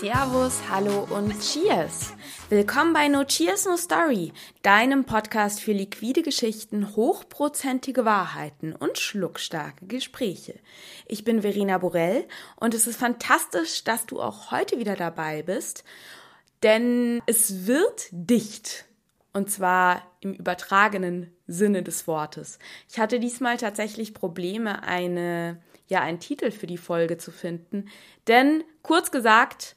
Servus, hallo und Cheers! Willkommen bei No Cheers No Story, deinem Podcast für liquide Geschichten, hochprozentige Wahrheiten und schluckstarke Gespräche. Ich bin Verena Borell und es ist fantastisch, dass du auch heute wieder dabei bist, denn es wird dicht. Und zwar im übertragenen Sinne des Wortes. Ich hatte diesmal tatsächlich Probleme, eine, ja, einen Titel für die Folge zu finden. Denn, kurz gesagt,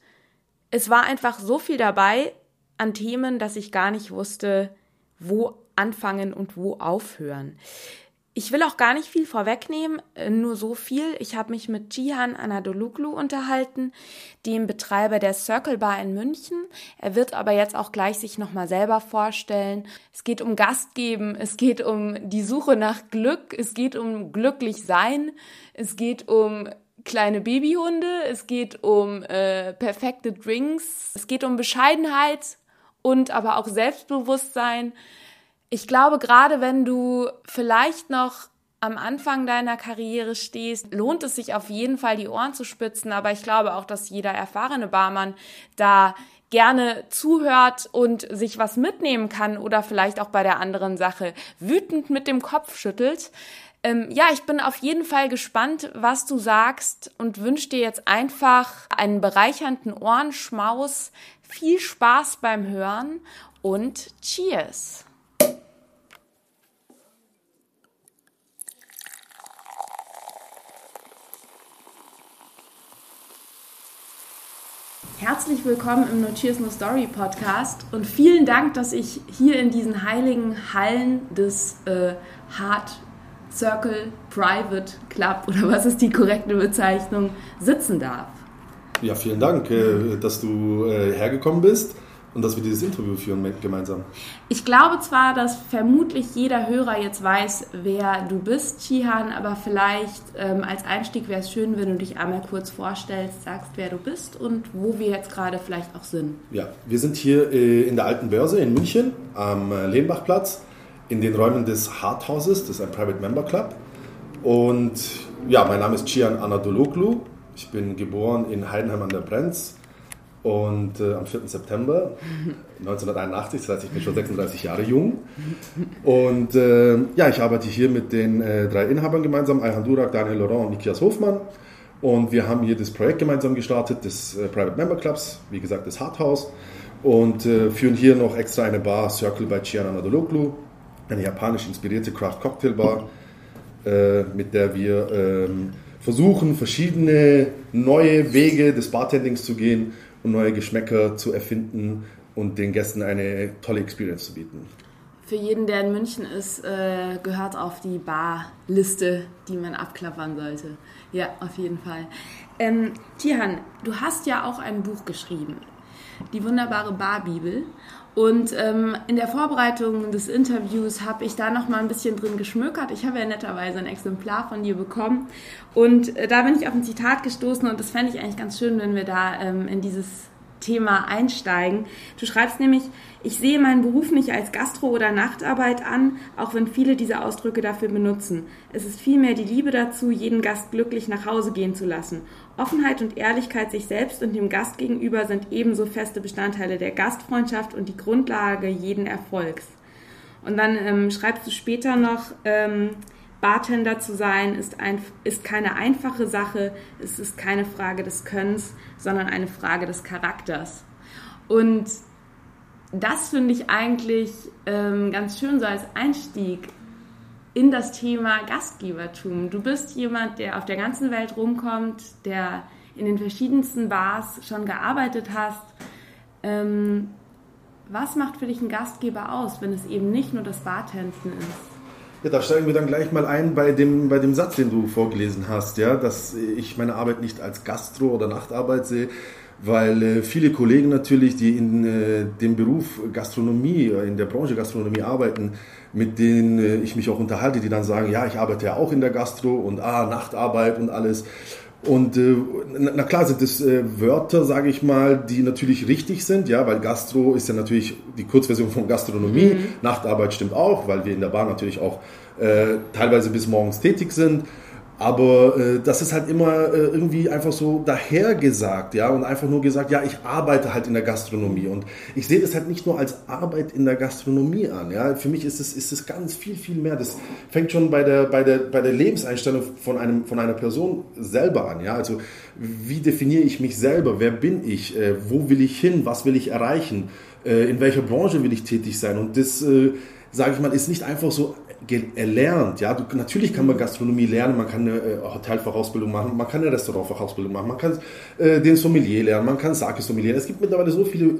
es war einfach so viel dabei an Themen, dass ich gar nicht wusste, wo anfangen und wo aufhören. Ich will auch gar nicht viel vorwegnehmen, äh, nur so viel. Ich habe mich mit Jihan Anadoluglu unterhalten, dem Betreiber der Circle Bar in München. Er wird aber jetzt auch gleich sich nochmal selber vorstellen. Es geht um Gastgeben, es geht um die Suche nach Glück, es geht um glücklich sein, es geht um kleine Babyhunde, es geht um äh, perfekte Drinks, es geht um Bescheidenheit und aber auch Selbstbewusstsein. Ich glaube, gerade wenn du vielleicht noch am Anfang deiner Karriere stehst, lohnt es sich auf jeden Fall, die Ohren zu spitzen. Aber ich glaube auch, dass jeder erfahrene Barmann da gerne zuhört und sich was mitnehmen kann oder vielleicht auch bei der anderen Sache wütend mit dem Kopf schüttelt. Ähm, ja, ich bin auf jeden Fall gespannt, was du sagst und wünsche dir jetzt einfach einen bereichernden Ohrenschmaus, viel Spaß beim Hören und Cheers! Herzlich willkommen im No Cheers No Story Podcast und vielen Dank, dass ich hier in diesen heiligen Hallen des äh, Heart Circle Private Club oder was ist die korrekte Bezeichnung sitzen darf. Ja, vielen Dank, äh, dass du äh, hergekommen bist und dass wir dieses Interview führen gemeinsam. Ich glaube zwar, dass vermutlich jeder Hörer jetzt weiß, wer du bist, Chihan, aber vielleicht ähm, als Einstieg wäre es schön, wenn du dich einmal kurz vorstellst, sagst, wer du bist und wo wir jetzt gerade vielleicht auch sind. Ja, wir sind hier äh, in der Alten Börse in München am äh, Lehmbachplatz in den Räumen des Harthauses, das ist ein Private Member Club. Und ja, mein Name ist Chian Anadologlu. Ich bin geboren in Heidenheim an der Brenz und äh, am 4. September 1981, das heißt, ich bin schon 36 Jahre jung. Und äh, ja, ich arbeite hier mit den äh, drei Inhabern gemeinsam, Ayhan Durak, Daniel Laurent und Nikias Hofmann. Und wir haben hier das Projekt gemeinsam gestartet, des äh, Private Member Clubs, wie gesagt, das Harthaus. Und äh, führen hier noch extra eine Bar, Circle bei Chian Anadologlu, eine japanisch inspirierte Craft Cocktail Bar, äh, mit der wir ähm, versuchen, verschiedene neue Wege des Bartendings zu gehen und neue Geschmäcker zu erfinden und den Gästen eine tolle Experience zu bieten. Für jeden, der in München ist, äh, gehört auf die Barliste, die man abklappern sollte. Ja, auf jeden Fall. Ähm, Tihan, du hast ja auch ein Buch geschrieben, die wunderbare Barbibel. Und ähm, in der Vorbereitung des Interviews habe ich da noch mal ein bisschen drin geschmökert. Ich habe ja netterweise ein Exemplar von dir bekommen. Und äh, da bin ich auf ein Zitat gestoßen und das fände ich eigentlich ganz schön, wenn wir da ähm, in dieses Thema einsteigen. Du schreibst nämlich, ich sehe meinen Beruf nicht als Gastro- oder Nachtarbeit an, auch wenn viele diese Ausdrücke dafür benutzen. Es ist vielmehr die Liebe dazu, jeden Gast glücklich nach Hause gehen zu lassen. Offenheit und Ehrlichkeit sich selbst und dem Gast gegenüber sind ebenso feste Bestandteile der Gastfreundschaft und die Grundlage jeden Erfolgs. Und dann ähm, schreibst du später noch, ähm, Bartender zu sein ist, ein, ist keine einfache Sache, es ist keine Frage des Könnens, sondern eine Frage des Charakters. Und das finde ich eigentlich ähm, ganz schön so als Einstieg in das Thema Gastgebertum. Du bist jemand, der auf der ganzen Welt rumkommt, der in den verschiedensten Bars schon gearbeitet hast. Ähm, was macht für dich ein Gastgeber aus, wenn es eben nicht nur das Bartenden ist? Ja, da steigen wir dann gleich mal ein bei dem, bei dem Satz, den du vorgelesen hast, ja, dass ich meine Arbeit nicht als Gastro- oder Nachtarbeit sehe, weil äh, viele Kollegen natürlich, die in äh, dem Beruf Gastronomie, äh, in der Branche Gastronomie arbeiten, mit denen äh, ich mich auch unterhalte, die dann sagen, ja, ich arbeite ja auch in der Gastro und ah, Nachtarbeit und alles. Und äh, na klar sind das äh, Wörter, sage ich mal, die natürlich richtig sind, ja, weil Gastro ist ja natürlich die Kurzversion von Gastronomie. Mhm. Nachtarbeit stimmt auch, weil wir in der Bar natürlich auch äh, teilweise bis morgens tätig sind. Aber äh, das ist halt immer äh, irgendwie einfach so dahergesagt, ja, und einfach nur gesagt, ja, ich arbeite halt in der Gastronomie. Und ich sehe das halt nicht nur als Arbeit in der Gastronomie an, ja. Für mich ist es, ist es ganz viel, viel mehr. Das fängt schon bei der, bei der, bei der Lebenseinstellung von, einem, von einer Person selber an, ja. Also, wie definiere ich mich selber? Wer bin ich? Äh, wo will ich hin? Was will ich erreichen? Äh, in welcher Branche will ich tätig sein? Und das, äh, sage ich mal, ist nicht einfach so erlernt. Ja, du, natürlich kann man Gastronomie lernen, man kann eine äh, Hotelfachausbildung machen, man kann eine Restaurantfachausbildung machen, man kann äh, den Sommelier lernen, man kann Sake sommelieren. Es gibt mittlerweile so viele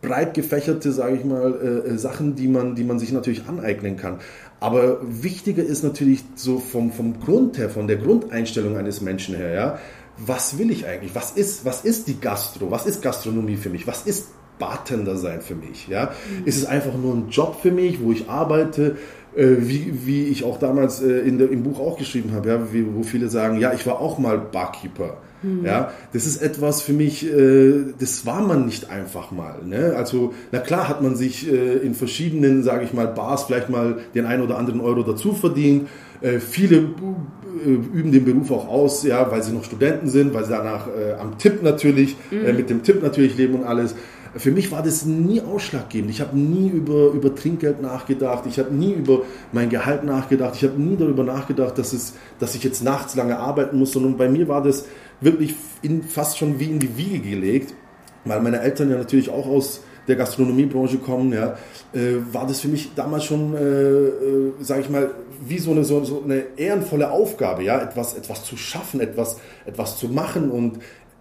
breit gefächerte, sage ich mal, äh, äh, Sachen, die man, die man sich natürlich aneignen kann. Aber wichtiger ist natürlich so vom, vom Grund her, von der Grundeinstellung eines Menschen her, ja, was will ich eigentlich? Was ist, was ist die Gastro? Was ist Gastronomie für mich? Was ist Bartender sein für mich? Ja? Mhm. Ist es einfach nur ein Job für mich, wo ich arbeite? Äh, wie, wie ich auch damals äh, in der, im Buch auch geschrieben habe, ja, wie, wo viele sagen, ja, ich war auch mal Barkeeper. Mhm. Ja, das ist etwas für mich, äh, das war man nicht einfach mal. Ne? Also, na klar hat man sich äh, in verschiedenen, sage ich mal, Bars vielleicht mal den einen oder anderen Euro dazu verdient. Äh, viele äh, üben den Beruf auch aus, ja, weil sie noch Studenten sind, weil sie danach am Tipp natürlich, mhm. mit dem Tipp natürlich leben und alles. Für mich war das nie ausschlaggebend. Ich habe nie über, über Trinkgeld nachgedacht. Ich habe nie über mein Gehalt nachgedacht. Ich habe nie darüber nachgedacht, dass, es, dass ich jetzt nachts lange arbeiten muss, sondern bei mir war das wirklich in, fast schon wie in die Wiege gelegt, weil meine Eltern ja natürlich auch aus der Gastronomiebranche kommen, ja, äh, war das für mich damals schon, äh, äh, sage ich mal, wie so eine, so, so, eine ehrenvolle Aufgabe, ja, etwas, etwas zu schaffen, etwas, etwas zu machen und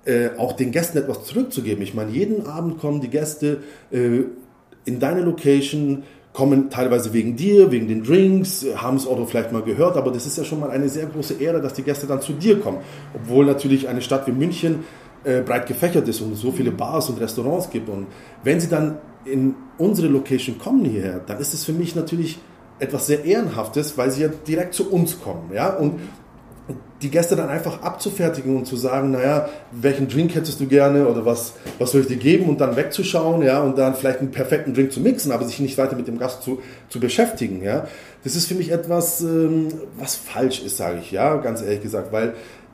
äh, auch den Gästen etwas zurückzugeben. Ich meine, jeden Abend kommen die Gäste äh, in deine Location, kommen teilweise wegen dir, wegen den Drinks, haben es auch vielleicht mal gehört, aber das ist ja schon mal eine sehr große Ehre, dass die Gäste dann zu dir kommen. Obwohl natürlich eine Stadt wie München äh, breit gefächert ist und es so viele Bars und Restaurants gibt. Und wenn sie dann in unsere Location kommen hierher, dann ist es für mich natürlich etwas sehr Ehrenhaftes, weil sie ja direkt zu uns kommen. Ja? Und die Gäste dann einfach abzufertigen und zu sagen, naja, welchen Drink hättest du gerne oder was, was soll ich dir geben und dann wegzuschauen, ja, und dann vielleicht einen perfekten Drink zu mixen, aber sich nicht weiter mit dem Gast zu, zu beschäftigen, ja. Das ist für mich etwas, ähm, was falsch ist, sage ich, ja, ganz ehrlich gesagt, weil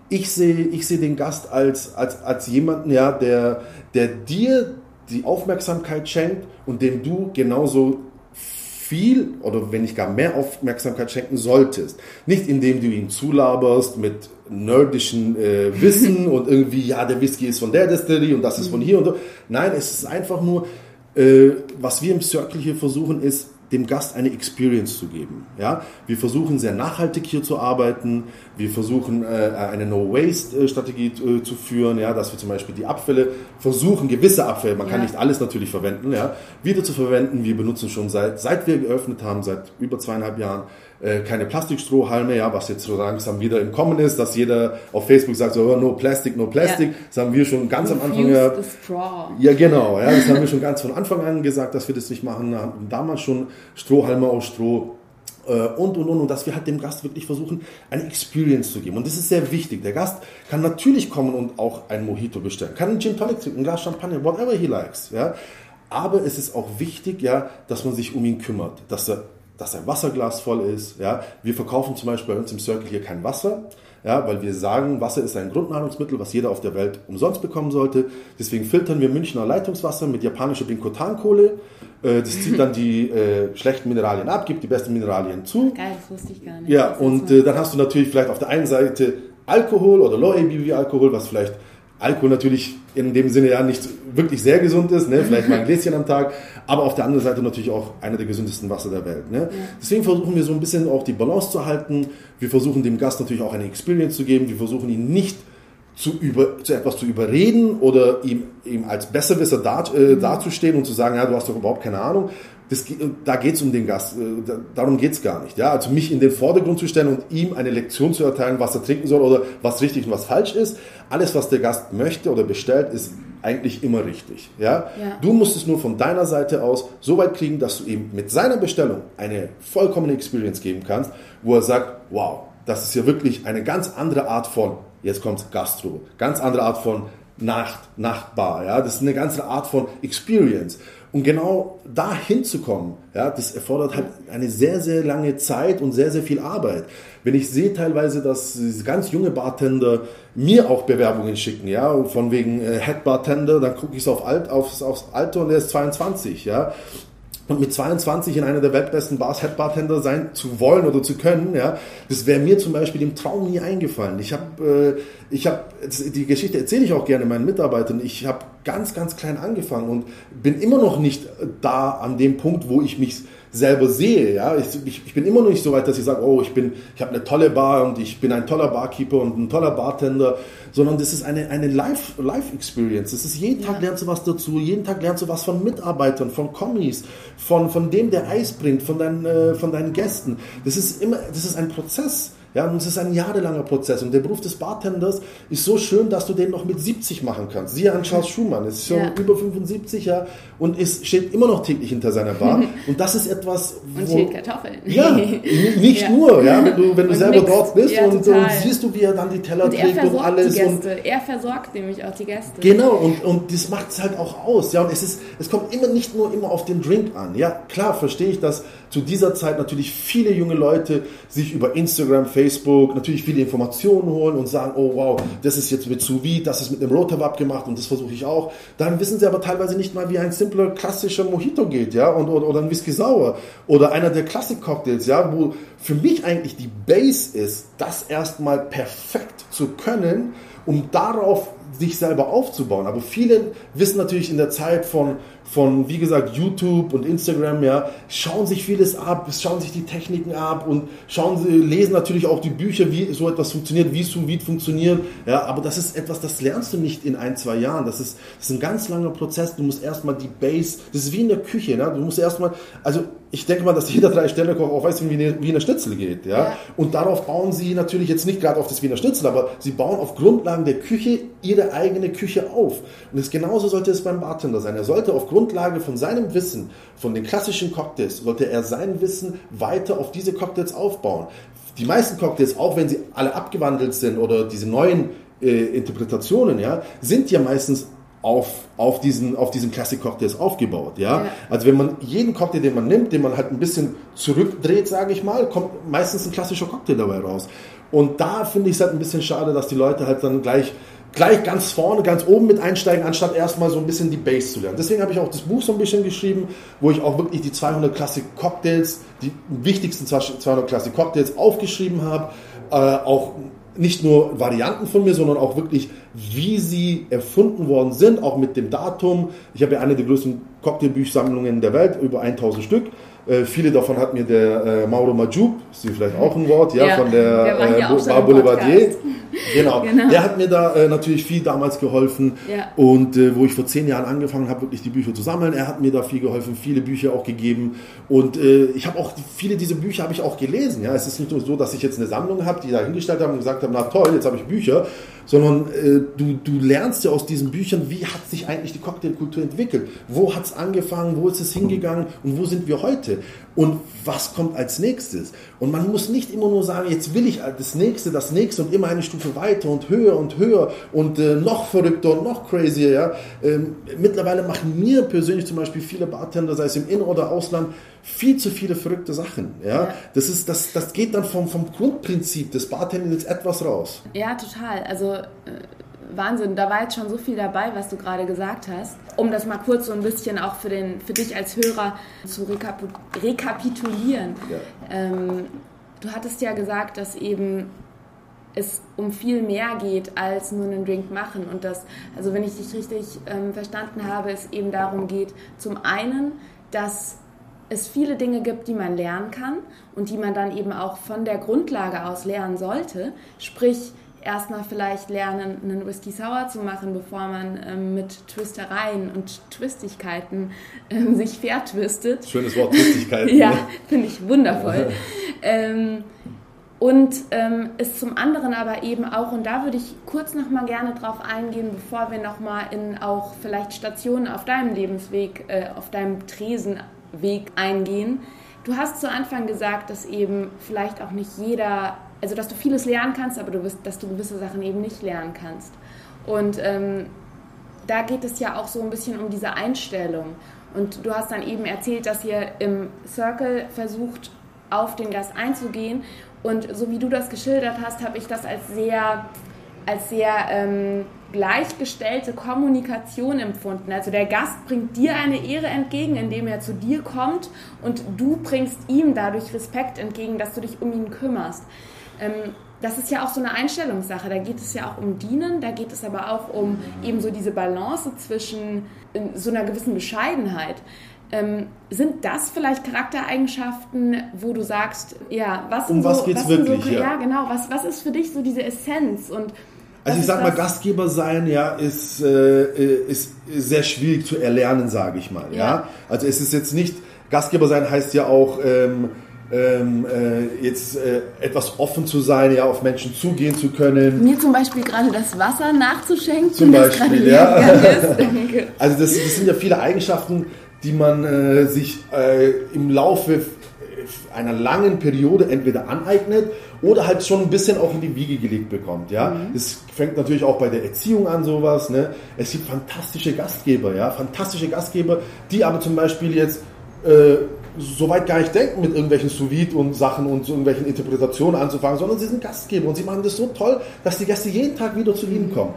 ich sehe, ich sehe den Gast als, als, als jemanden, ja, der, der dir die Aufmerksamkeit schenkt und dem du genauso viel oder wenn nicht gar mehr Aufmerksamkeit schenken solltest. Nicht indem du ihn zulaberst mit nerdischen äh, Wissen und irgendwie, ja, der Whisky ist von der Destillerie und das ist von hier und so. Nein, es ist einfach nur, äh, was wir im Circle hier versuchen, ist, dem Gast eine Experience zu geben. Ja? Wir versuchen sehr nachhaltig hier zu arbeiten. Wir versuchen äh, eine No-Waste-Strategie äh, zu führen, ja? dass wir zum Beispiel die Abfälle versuchen, gewisse Abfälle, man ja. kann nicht alles natürlich verwenden, ja? wieder zu verwenden. Wir benutzen schon seit, seit wir geöffnet haben, seit über zweieinhalb Jahren, äh, keine Plastikstrohhalme, ja, was jetzt so langsam wieder im Kommen ist, dass jeder auf Facebook sagt, so, no Plastic, no Plastic. Ja. Das haben wir schon ganz am Anfang. Ja, ja, genau, ja, das haben wir schon ganz von Anfang an gesagt, dass wir das nicht machen. Haben damals schon Strohhalme aus Stroh und und und und dass wir halt dem Gast wirklich versuchen, eine Experience zu geben. Und das ist sehr wichtig. Der Gast kann natürlich kommen und auch ein Mojito bestellen, kann einen Gin Tonic trinken, ein Glas Champagner, whatever he likes. Ja. Aber es ist auch wichtig, ja, dass man sich um ihn kümmert, dass er dass sein Wasserglas voll ist. Ja. Wir verkaufen zum Beispiel bei uns im Circle hier kein Wasser, ja, weil wir sagen, Wasser ist ein Grundnahrungsmittel, was jeder auf der Welt umsonst bekommen sollte. Deswegen filtern wir Münchner Leitungswasser mit japanischer Binkotankohle. Äh, das zieht dann die äh, schlechten Mineralien ab, gibt die besten Mineralien zu. Geil, das wusste ich gar nicht. Ja, und äh, dann hast du natürlich vielleicht auf der einen Seite Alkohol oder Low ABV Alkohol, was vielleicht Alkohol natürlich in dem Sinne ja nicht wirklich sehr gesund ist, ne? vielleicht mal ein Gläschen am Tag, aber auf der anderen Seite natürlich auch einer der gesündesten Wasser der Welt. Ne? Ja. Deswegen versuchen wir so ein bisschen auch die Balance zu halten. Wir versuchen dem Gast natürlich auch eine Experience zu geben. Wir versuchen ihn nicht zu, über, zu etwas zu überreden oder ihm, ihm als Besserwisser dar, äh, mhm. dazustehen und zu sagen, ja, du hast doch überhaupt keine Ahnung, das, da geht es um den Gast, äh, darum geht es gar nicht. Ja? Also mich in den Vordergrund zu stellen und ihm eine Lektion zu erteilen, was er trinken soll oder was richtig und was falsch ist. Alles, was der Gast möchte oder bestellt, ist eigentlich immer richtig. Ja? ja? Du musst es nur von deiner Seite aus so weit kriegen, dass du ihm mit seiner Bestellung eine vollkommene Experience geben kannst, wo er sagt, wow, das ist ja wirklich eine ganz andere Art von, jetzt kommt Gastro, ganz andere Art von Nacht, Nachtbar. Ja? Das ist eine ganze Art von Experience. Und genau da hinzukommen, ja, das erfordert halt eine sehr, sehr lange Zeit und sehr, sehr viel Arbeit. Wenn ich sehe teilweise, dass ganz junge Bartender mir auch Bewerbungen schicken, ja, von wegen äh, Head Bartender, dann gucke ich so auf Alt, aufs, aufs Alter und der ist 22, ja und mit 22 in einer der weltbesten Bars Head Bartender sein zu wollen oder zu können, ja, das wäre mir zum Beispiel im Traum nie eingefallen. Ich habe, äh, ich habe, die Geschichte erzähle ich auch gerne meinen Mitarbeitern. Ich habe ganz, ganz klein angefangen und bin immer noch nicht da an dem Punkt, wo ich mich selber sehe. Ja? Ich, ich, ich, bin immer noch nicht so weit, dass ich sage, oh, ich, bin, ich habe eine tolle Bar und ich bin ein toller Barkeeper und ein toller Bartender, sondern das ist eine, eine Life-Experience. das ist jeden Tag lernst du was dazu, jeden Tag lernst du was von Mitarbeitern, von Kommis, von, von dem, der Eis bringt, von deinen, äh, von deinen Gästen. Das ist immer, das ist ein Prozess. Ja, und es ist ein jahrelanger Prozess. Und der Beruf des Bartenders ist so schön, dass du den noch mit 70 machen kannst. Siehe an Charles Schumann, ist schon ja. über 75 ja, und ist, steht immer noch täglich hinter seiner Bar. Und das ist etwas. Wo, und Kartoffeln. Ja, nicht ja. nur, ja, wenn du, wenn du selber nix. dort bist ja, und, und, siehst du, wie er dann die Teller und trägt und alles. Die Gäste. Und, er versorgt nämlich auch die Gäste. Genau, und, und das macht es halt auch aus. Ja, und es, ist, es kommt immer nicht nur immer auf den Drink an. Ja, klar verstehe ich, dass zu dieser Zeit natürlich viele junge Leute sich über Instagram, Facebook natürlich viele Informationen holen und sagen, oh wow, das ist jetzt mit sous das ist mit einem Rotawab gemacht und das versuche ich auch. Dann wissen sie aber teilweise nicht mal, wie ein simpler klassischer Mojito geht, ja, und, oder, oder ein Whisky Sauer oder einer der Classic-Cocktails, ja, wo für mich eigentlich die Base ist, das erstmal perfekt zu können, um darauf sich selber aufzubauen. Aber viele wissen natürlich in der Zeit von, von, wie gesagt, YouTube und Instagram, ja, schauen sich vieles ab, schauen sich die Techniken ab und schauen sie, lesen natürlich auch die Bücher, wie so etwas funktioniert, wie Sous Vide funktioniert, ja, aber das ist etwas, das lernst du nicht in ein, zwei Jahren. Das ist, das ist ein ganz langer Prozess. Du musst erstmal die Base, das ist wie in der Küche, ne? du musst erstmal, also ich denke mal, dass jeder Drei-Sterne-Koch auch weiß, wie eine Wiener Schnitzel geht. Ja? ja? Und darauf bauen sie natürlich jetzt nicht gerade auf das Wiener Schnitzel, aber sie bauen auf Grundlagen der Küche ihre eigene Küche auf. Und das genauso sollte es beim Bartender sein. Er sollte auf Grundlage von seinem Wissen, von den klassischen Cocktails, sollte er sein Wissen weiter auf diese Cocktails aufbauen. Die meisten Cocktails, auch wenn sie alle abgewandelt sind oder diese neuen äh, Interpretationen, ja, sind ja meistens auf, auf diesen, auf diesen Classic Cocktails aufgebaut. Ja? ja? Also wenn man jeden Cocktail, den man nimmt, den man halt ein bisschen zurückdreht, sage ich mal, kommt meistens ein klassischer Cocktail dabei raus. Und da finde ich es halt ein bisschen schade, dass die Leute halt dann gleich gleich ganz vorne, ganz oben mit einsteigen, anstatt erstmal so ein bisschen die Base zu lernen. Deswegen habe ich auch das Buch so ein bisschen geschrieben, wo ich auch wirklich die 200 Classic Cocktails, die wichtigsten 200 Classic Cocktails aufgeschrieben habe, äh, auch nicht nur Varianten von mir, sondern auch wirklich, wie sie erfunden worden sind, auch mit dem Datum. Ich habe ja eine der größten Cocktailbüchsammlungen der Welt, über 1000 Stück. Äh, viele davon hat mir der äh, Mauro Majub, ist vielleicht auch ein Wort, ja, ja von der, der äh, Bar Boulevardier. Genau. genau. Der hat mir da äh, natürlich viel damals geholfen. Ja. Und äh, wo ich vor zehn Jahren angefangen habe, wirklich die Bücher zu sammeln, er hat mir da viel geholfen, viele Bücher auch gegeben. Und äh, ich habe auch viele dieser Bücher habe ich auch gelesen. Ja, es ist nicht nur so, dass ich jetzt eine Sammlung habe, die da hingestellt haben und gesagt haben, na toll, jetzt habe ich Bücher, sondern äh, du, du lernst ja aus diesen Büchern, wie hat sich eigentlich die Cocktailkultur entwickelt, wo hat es angefangen, wo ist es hingegangen und wo sind wir heute und was kommt als nächstes. Und man muss nicht immer nur sagen, jetzt will ich das nächste, das nächste und immer eine Stufe weiter und höher und höher und äh, noch verrückter und noch crazier. Ja? Ähm, mittlerweile machen mir persönlich zum Beispiel viele Bartender, sei es im In- oder Ausland, viel zu viele verrückte Sachen. Ja? ja. Das, ist, das, das geht dann vom, vom Grundprinzip des Bartenders etwas raus. Ja, total. Also äh, Wahnsinn, da war jetzt schon so viel dabei, was du gerade gesagt hast. Um das mal kurz so ein bisschen auch für, den, für dich als Hörer zu rekap rekapitulieren. Ja. Ähm, du hattest ja gesagt, dass eben es um viel mehr geht als nur einen Drink machen und dass, also wenn ich dich richtig ähm, verstanden habe, es eben darum geht, zum einen, dass es viele Dinge gibt, die man lernen kann und die man dann eben auch von der Grundlage aus lernen sollte. Sprich, erstmal vielleicht lernen, einen Whisky Sour zu machen, bevor man ähm, mit Twistereien und Twistigkeiten ähm, sich vertwistet. Schönes Wort, Twistigkeiten. ja, ne? finde ich wundervoll. ähm, und ähm, ist zum anderen aber eben auch, und da würde ich kurz nochmal gerne drauf eingehen, bevor wir nochmal in auch vielleicht Stationen auf deinem Lebensweg, äh, auf deinem Tresenweg eingehen. Du hast zu Anfang gesagt, dass eben vielleicht auch nicht jeder, also dass du vieles lernen kannst, aber du wirst, dass du gewisse Sachen eben nicht lernen kannst. Und ähm, da geht es ja auch so ein bisschen um diese Einstellung. Und du hast dann eben erzählt, dass ihr im Circle versucht, auf den Gast einzugehen. Und so wie du das geschildert hast, habe ich das als sehr, als sehr ähm, gleichgestellte Kommunikation empfunden. Also der Gast bringt dir eine Ehre entgegen, indem er zu dir kommt und du bringst ihm dadurch Respekt entgegen, dass du dich um ihn kümmerst. Ähm, das ist ja auch so eine Einstellungssache. Da geht es ja auch um Dienen, da geht es aber auch um eben so diese Balance zwischen so einer gewissen Bescheidenheit. Ähm, sind das vielleicht Charaktereigenschaften, wo du sagst, ja, was um was so, geht's was wirklich? So, ja. ja, genau. Was, was ist für dich so diese Essenz und also ich sag mal, Gastgeber sein, ja, ist, äh, ist sehr schwierig zu erlernen, sage ich mal. Ja. ja. Also es ist jetzt nicht, Gastgeber sein heißt ja auch ähm, ähm, äh, jetzt äh, etwas offen zu sein, ja, auf Menschen zugehen zu können. Mir zum Beispiel gerade das Wasser nachzuschenken, zum Beispiel, ja. also das, das, sind ja viele Eigenschaften, die man äh, sich äh, im Laufe einer langen Periode entweder aneignet oder halt schon ein bisschen auch in die Wiege gelegt bekommt. Ja, mhm. es fängt natürlich auch bei der Erziehung an sowas. Ne? Es gibt fantastische Gastgeber, ja, fantastische Gastgeber, die aber zum Beispiel jetzt äh, so weit gar nicht denken, mit irgendwelchen sous und Sachen und so irgendwelchen Interpretationen anzufangen, sondern sie sind Gastgeber und sie machen das so toll, dass die Gäste jeden Tag wieder zu ihnen kommen.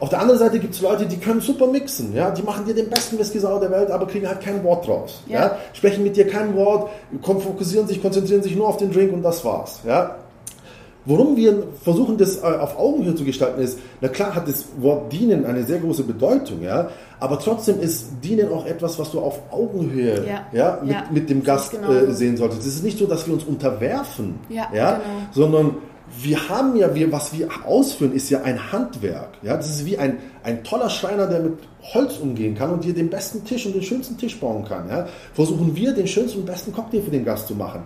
Auf der anderen Seite gibt es Leute, die können super mixen, ja, die machen dir den besten Whisky sauer der Welt, aber kriegen halt kein Wort draus, ja. ja. sprechen mit dir kein Wort, fokussieren sich, konzentrieren sich nur auf den Drink und das war's, ja. Worum wir versuchen, das äh, auf Augenhöhe zu gestalten, ist, na klar hat das Wort dienen eine sehr große Bedeutung, ja, aber trotzdem ist dienen auch etwas, was du auf Augenhöhe ja. Ja, mit, ja. mit dem Gast genau. äh, sehen solltest. Es ist nicht so, dass wir uns unterwerfen, ja, ja genau. sondern wir haben ja, wir, was wir ausführen, ist ja ein Handwerk. Ja? Das ist wie ein, ein toller Schreiner, der mit Holz umgehen kann und dir den besten Tisch und den schönsten Tisch bauen kann. Ja? Versuchen wir, den schönsten und besten Cocktail für den Gast zu machen.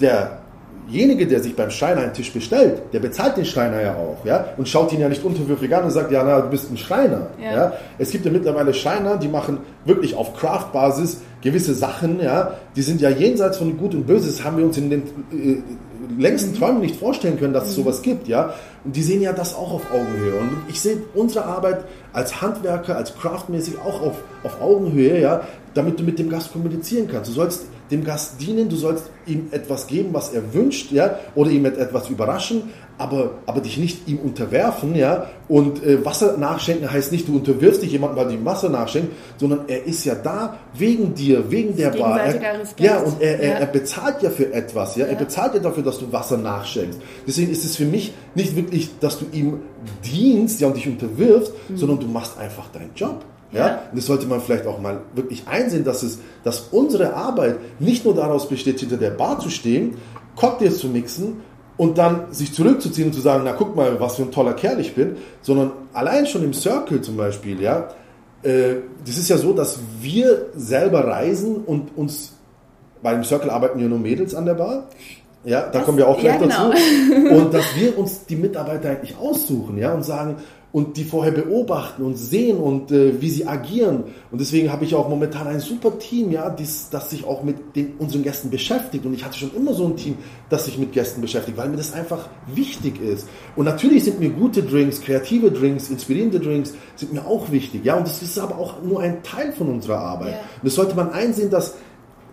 Der derjenige, der sich beim Schreiner einen Tisch bestellt, der bezahlt den Schreiner ja auch, ja, und schaut ihn ja nicht unterwürfig an und sagt, ja, na, du bist ein Schreiner, ja. ja? Es gibt ja mittlerweile Schreiner, die machen wirklich auf Craft-Basis gewisse Sachen, ja, die sind ja jenseits von Gut und Böse, das haben wir uns in den äh, längsten mhm. Träumen nicht vorstellen können, dass es mhm. sowas gibt, ja, und die sehen ja das auch auf Augenhöhe und ich sehe unsere Arbeit als Handwerker, als Craftmäßig auch auf, auf Augenhöhe, ja, damit du mit dem Gast kommunizieren kannst. Du sollst dem Gast dienen, du sollst ihm etwas geben, was er wünscht, ja, oder ihm mit etwas überraschen, aber, aber dich nicht ihm unterwerfen, ja, und äh, Wasser nachschenken heißt nicht, du unterwirfst dich jemandem, weil du ihm Wasser nachschenkst, sondern er ist ja da wegen dir, wegen der Bar. Er, ja, und er, er, er, bezahlt ja für etwas, ja? ja, er bezahlt ja dafür, dass du Wasser nachschenkst. Deswegen ist es für mich nicht wirklich, dass du ihm dienst, ja, und dich unterwirfst, mhm. sondern du machst einfach deinen Job. Ja? Und das sollte man vielleicht auch mal wirklich einsehen, dass, es, dass unsere Arbeit nicht nur daraus besteht, hinter der Bar zu stehen, Cocktails zu mixen und dann sich zurückzuziehen und zu sagen, na guck mal, was für ein toller Kerl ich bin, sondern allein schon im Circle zum Beispiel, ja, äh, das ist ja so, dass wir selber reisen und uns, bei dem Circle arbeiten ja nur Mädels an der Bar, ja, da das, kommen wir auch gleich ja, genau. dazu. Und dass wir uns die Mitarbeiter eigentlich aussuchen, ja, und sagen, und die vorher beobachten und sehen und äh, wie sie agieren. Und deswegen habe ich auch momentan ein super Team, ja, dies, das sich auch mit den, unseren Gästen beschäftigt. Und ich hatte schon immer so ein Team, das sich mit Gästen beschäftigt, weil mir das einfach wichtig ist. Und natürlich sind mir gute Drinks, kreative Drinks, inspirierende Drinks sind mir auch wichtig, ja. Und das ist aber auch nur ein Teil von unserer Arbeit. Yeah. Und das sollte man einsehen, dass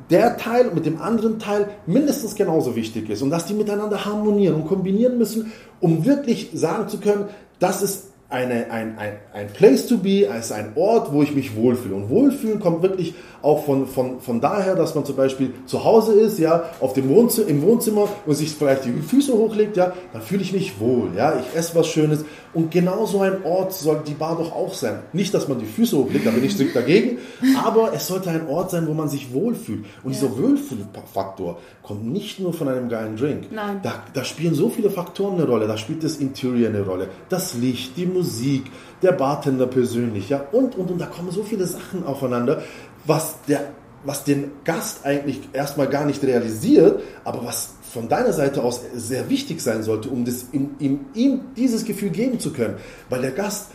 der Teil mit dem anderen Teil mindestens genauso wichtig ist und dass die miteinander harmonieren und kombinieren müssen, um wirklich sagen zu können, das ist eine, ein, ein, ein Place to be, als ein Ort, wo ich mich wohlfühle. Und Wohlfühlen kommt wirklich auch von, von, von daher, dass man zum Beispiel zu Hause ist, ja, auf dem Wohnzimmer, im Wohnzimmer und sich vielleicht die Füße hochlegt, ja, dann fühle ich mich wohl, ja, ich esse was Schönes. Und genau so ein Ort soll die Bar doch auch sein. Nicht, dass man die Füße hochlegt, da bin ich strikt dagegen, aber es sollte ein Ort sein, wo man sich wohlfühlt. Und ja. dieser Wohlfühlfaktor kommt nicht nur von einem geilen Drink. Nein. Da, da spielen so viele Faktoren eine Rolle. Da spielt das Interior eine Rolle, das Licht, die Musik, der Bartender persönlich, ja, und, und, und da kommen so viele Sachen aufeinander, was der was den Gast eigentlich erstmal gar nicht realisiert, aber was von deiner Seite aus sehr wichtig sein sollte, um das ihm, ihm, ihm dieses Gefühl geben zu können. Weil der Gast,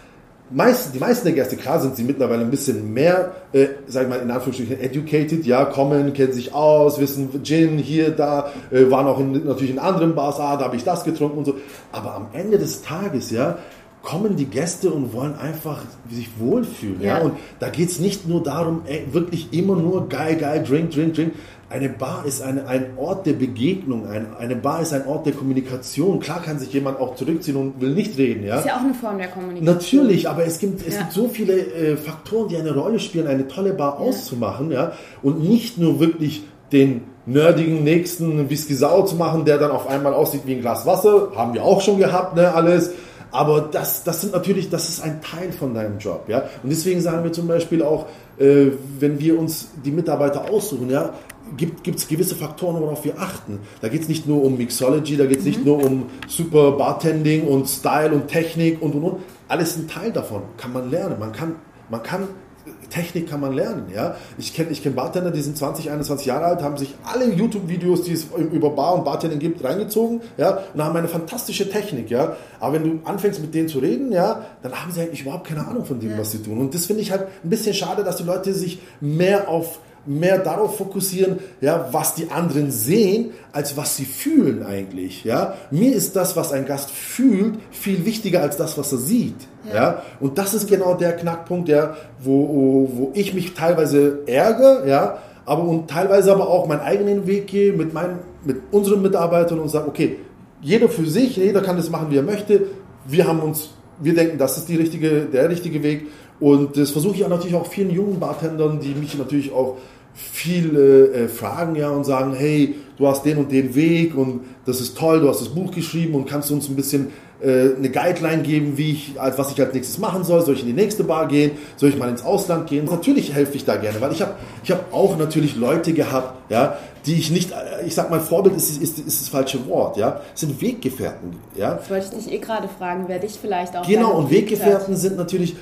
meist, die meisten der Gäste, klar sind sie mittlerweile ein bisschen mehr, äh, sag ich mal in Anführungsstrichen, educated, ja, kommen, kennen sich aus, wissen Gin, hier, da, äh, waren auch in, natürlich in anderen Bars, ah, da habe ich das getrunken und so. Aber am Ende des Tages, ja, kommen die Gäste und wollen einfach sich wohlfühlen. Ja. Ja. Und da geht es nicht nur darum, ey, wirklich immer nur geil, geil, drink, drink, drink. Eine Bar ist eine, ein Ort der Begegnung, ein, eine Bar ist ein Ort der Kommunikation. Klar kann sich jemand auch zurückziehen und will nicht reden. Ja? Ist ja auch eine Form der Kommunikation. Natürlich, aber es gibt, es Ja. gibt so viele äh, Faktoren, die eine Rolle spielen, eine tolle Bar auszumachen, ja, und nicht nur wirklich den nerdigen nächsten Whisky Sau zu machen, der dann auf einmal aussieht wie ein Glas Wasser, haben wir auch schon gehabt, ne, alles. Aber das, das sind natürlich, das ist ein Teil von deinem Job, ja. Und deswegen sagen wir zum Beispiel auch, äh, wenn wir uns die Mitarbeiter aussuchen, ja, gibt es gewisse Faktoren, worauf wir achten. Da geht es nicht nur um Mixology, da geht es nicht nur um super Bartending und Style und Technik und und und. Alles ein Teil davon. Kann man lernen. Man kann, man kann Technik kann man lernen, ja. Ich kenne ich kenn Bartender, die sind 20, 21 Jahre alt, haben sich alle YouTube-Videos, die es über Bar und Bartending gibt, reingezogen, ja, und haben eine fantastische Technik, ja. Aber wenn du anfängst mit denen zu reden, ja, dann haben sie eigentlich überhaupt keine Ahnung von dem, was sie tun. Und das finde ich halt ein bisschen schade, dass die Leute sich mehr auf mehr darauf fokussieren, ja, was die anderen sehen, als was sie fühlen eigentlich. Ja? Mir ist das, was ein Gast fühlt, viel wichtiger als das, was er sieht. Ja. Und das ist genau der Knackpunkt, ja, wo, wo ich mich teilweise ärgere, ja, aber und teilweise aber auch meinen eigenen Weg gehe mit, meinen, mit unseren Mitarbeitern und sage, okay, jeder für sich, jeder kann das machen, wie er möchte. Wir haben uns, wir denken, das ist die richtige, der richtige Weg. Und das versuche ich auch natürlich auch vielen jungen Bartendern, die mich natürlich auch viel äh, fragen ja und sagen, hey, du hast den und den Weg und das ist toll, du hast das Buch geschrieben und kannst du uns ein bisschen äh, eine Guideline geben, wie ich, was ich als nächstes machen soll, soll ich in die nächste Bar gehen, soll ich mal ins Ausland gehen? Natürlich helfe ich da gerne, weil ich habe ich hab auch natürlich Leute gehabt, ja, die ich nicht, äh, ich sag mal, Vorbild ist, ist, ist das falsche Wort, ja, es sind Weggefährten, ja. Das wollte ich dich eh gerade fragen, wer dich vielleicht auch Genau, und Weg Weggefährten sind natürlich,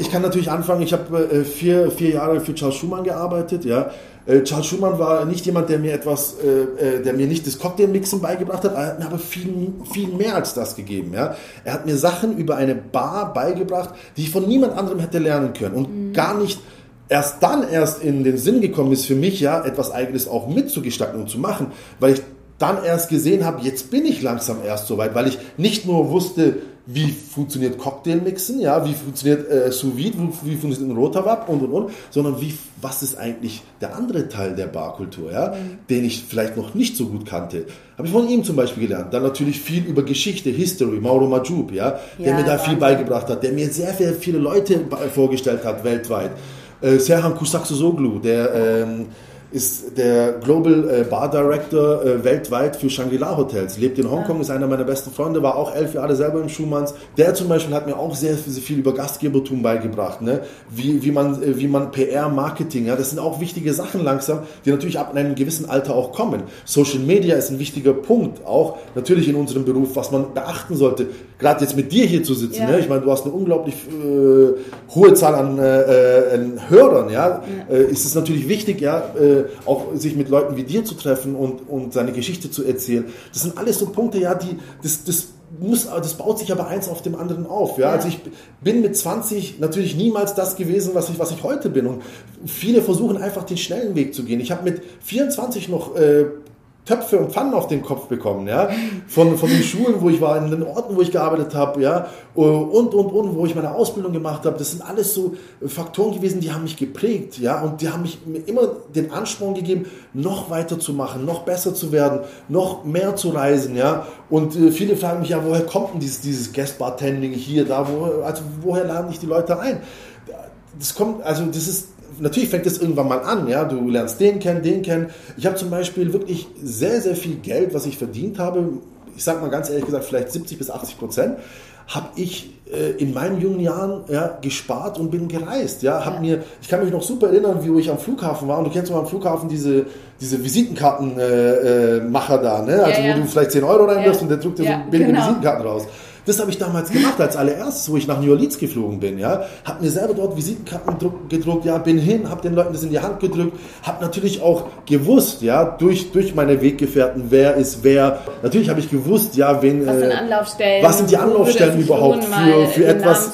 ich kann natürlich anfangen, ich habe äh, vier, vier Jahre für Charles Schumann gearbeitet, ja. Äh, Charles Schumann war nicht jemand, der mir etwas, äh, äh, der mir nicht das Cocktailmixen beigebracht hat, er hat mir aber viel, viel mehr als das gegeben, ja. Er hat mir Sachen über eine Bar beigebracht, die ich von niemand anderem hätte lernen können und gar nicht erst dann erst in den Sinn gekommen ist für mich, ja, etwas Eigenes auch mitzugestalten und zu machen, weil ich dann erst gesehen habe, jetzt bin ich langsam erst so weit, weil ich nicht nur wusste, wie funktioniert Cocktailmixen, ja, wie funktioniert äh, Sous Vide, wie, funktioniert ein Rotawab und und und, sondern wie, was ist eigentlich der andere Teil der Barkultur, ja, den ich vielleicht noch nicht so gut kannte. Habe ich von ihm zum Beispiel gelernt. Dann natürlich viel über Geschichte, History, Mauro Majub, ja, der Ja, mir da viel beigebracht hat, der mir sehr, sehr viele Leute vorgestellt hat weltweit. Äh, Serhan Kusaksoglu, der ähm, ist der Global äh, Bar Director äh, weltweit für Shangri-La Hotels. Lebt in Hongkong, ist einer meiner besten Freunde, war auch elf Jahre selber im Schumanns. Der zum Beispiel hat mir auch sehr, sehr viel über Gastgebertum beigebracht, ne? wie, wie, man, äh, wie man PR, Marketing, ja? das sind auch wichtige Sachen langsam, die natürlich ab einem gewissen Alter auch kommen. Social Media ist ein wichtiger Punkt, auch natürlich in unserem Beruf, was man beachten sollte. Gerade jetzt mit dir hier zu sitzen, Ja. ne? ich meine, du hast eine unglaublich äh, hohe Zahl an, äh, an Hörern, ja, Äh, ist es natürlich wichtig, ja, äh, auch sich mit Leuten wie dir zu treffen und, und seine Geschichte zu erzählen. Das sind alles so Punkte, ja, die, das, das muss, das baut sich aber eins auf dem anderen auf, ja. Ja. Also ich bin mit 20 natürlich niemals das gewesen, was ich, was ich heute bin und viele versuchen einfach den schnellen Weg zu gehen. Ich habe mit 24 noch äh, Töpfe und Pfannen auf den Kopf bekommen, ja, von, von den Schulen, wo ich war, in den Orten, wo ich gearbeitet habe, ja, und, und, und, wo ich meine Ausbildung gemacht habe. Das sind alles so Faktoren gewesen, die haben mich geprägt, ja, und die haben mich immer den Ansporn gegeben, noch weiter zu machen, noch besser zu werden, noch mehr zu reisen, ja, und äh, viele fragen mich, ja, woher kommt denn dieses, dieses Guest Bartending hier, da, wo, also woher laden dich die Leute ein? das kommt, also das ist, natürlich fängt das irgendwann mal an, ja, du lernst den kennen, den kennen. Ich habe zum Beispiel wirklich sehr, sehr viel Geld, was ich verdient habe, ich sag mal ganz ehrlich gesagt, vielleicht 70 bis 80 Prozent, habe ich äh, in meinen jungen Jahren ja, gespart und bin gereist. Ja, hab mir, ich kann mich noch super erinnern, wie ich am Flughafen war. Und du kennst mal am Flughafen diese, diese Visitenkartenmacher äh, Macher da, ne? Also Ja, ja. wo du vielleicht 10 Euro reinwirfst Ja. und der drückt dir Ja, so billige genau. Visitenkarten raus. Das habe ich damals gemacht als allererstes, wo ich nach New Orleans geflogen bin. Ja, habe mir selber dort Visitenkarten druck- gedruckt. Ja, bin hin, habe den Leuten das in die Hand gedrückt. Habe natürlich auch gewusst, ja, durch durch meine Weggefährten, wer ist wer. Natürlich habe ich gewusst, ja, wen. Was sind äh, Anlaufstellen? was sind die Anlaufstellen überhaupt für- für etwas-?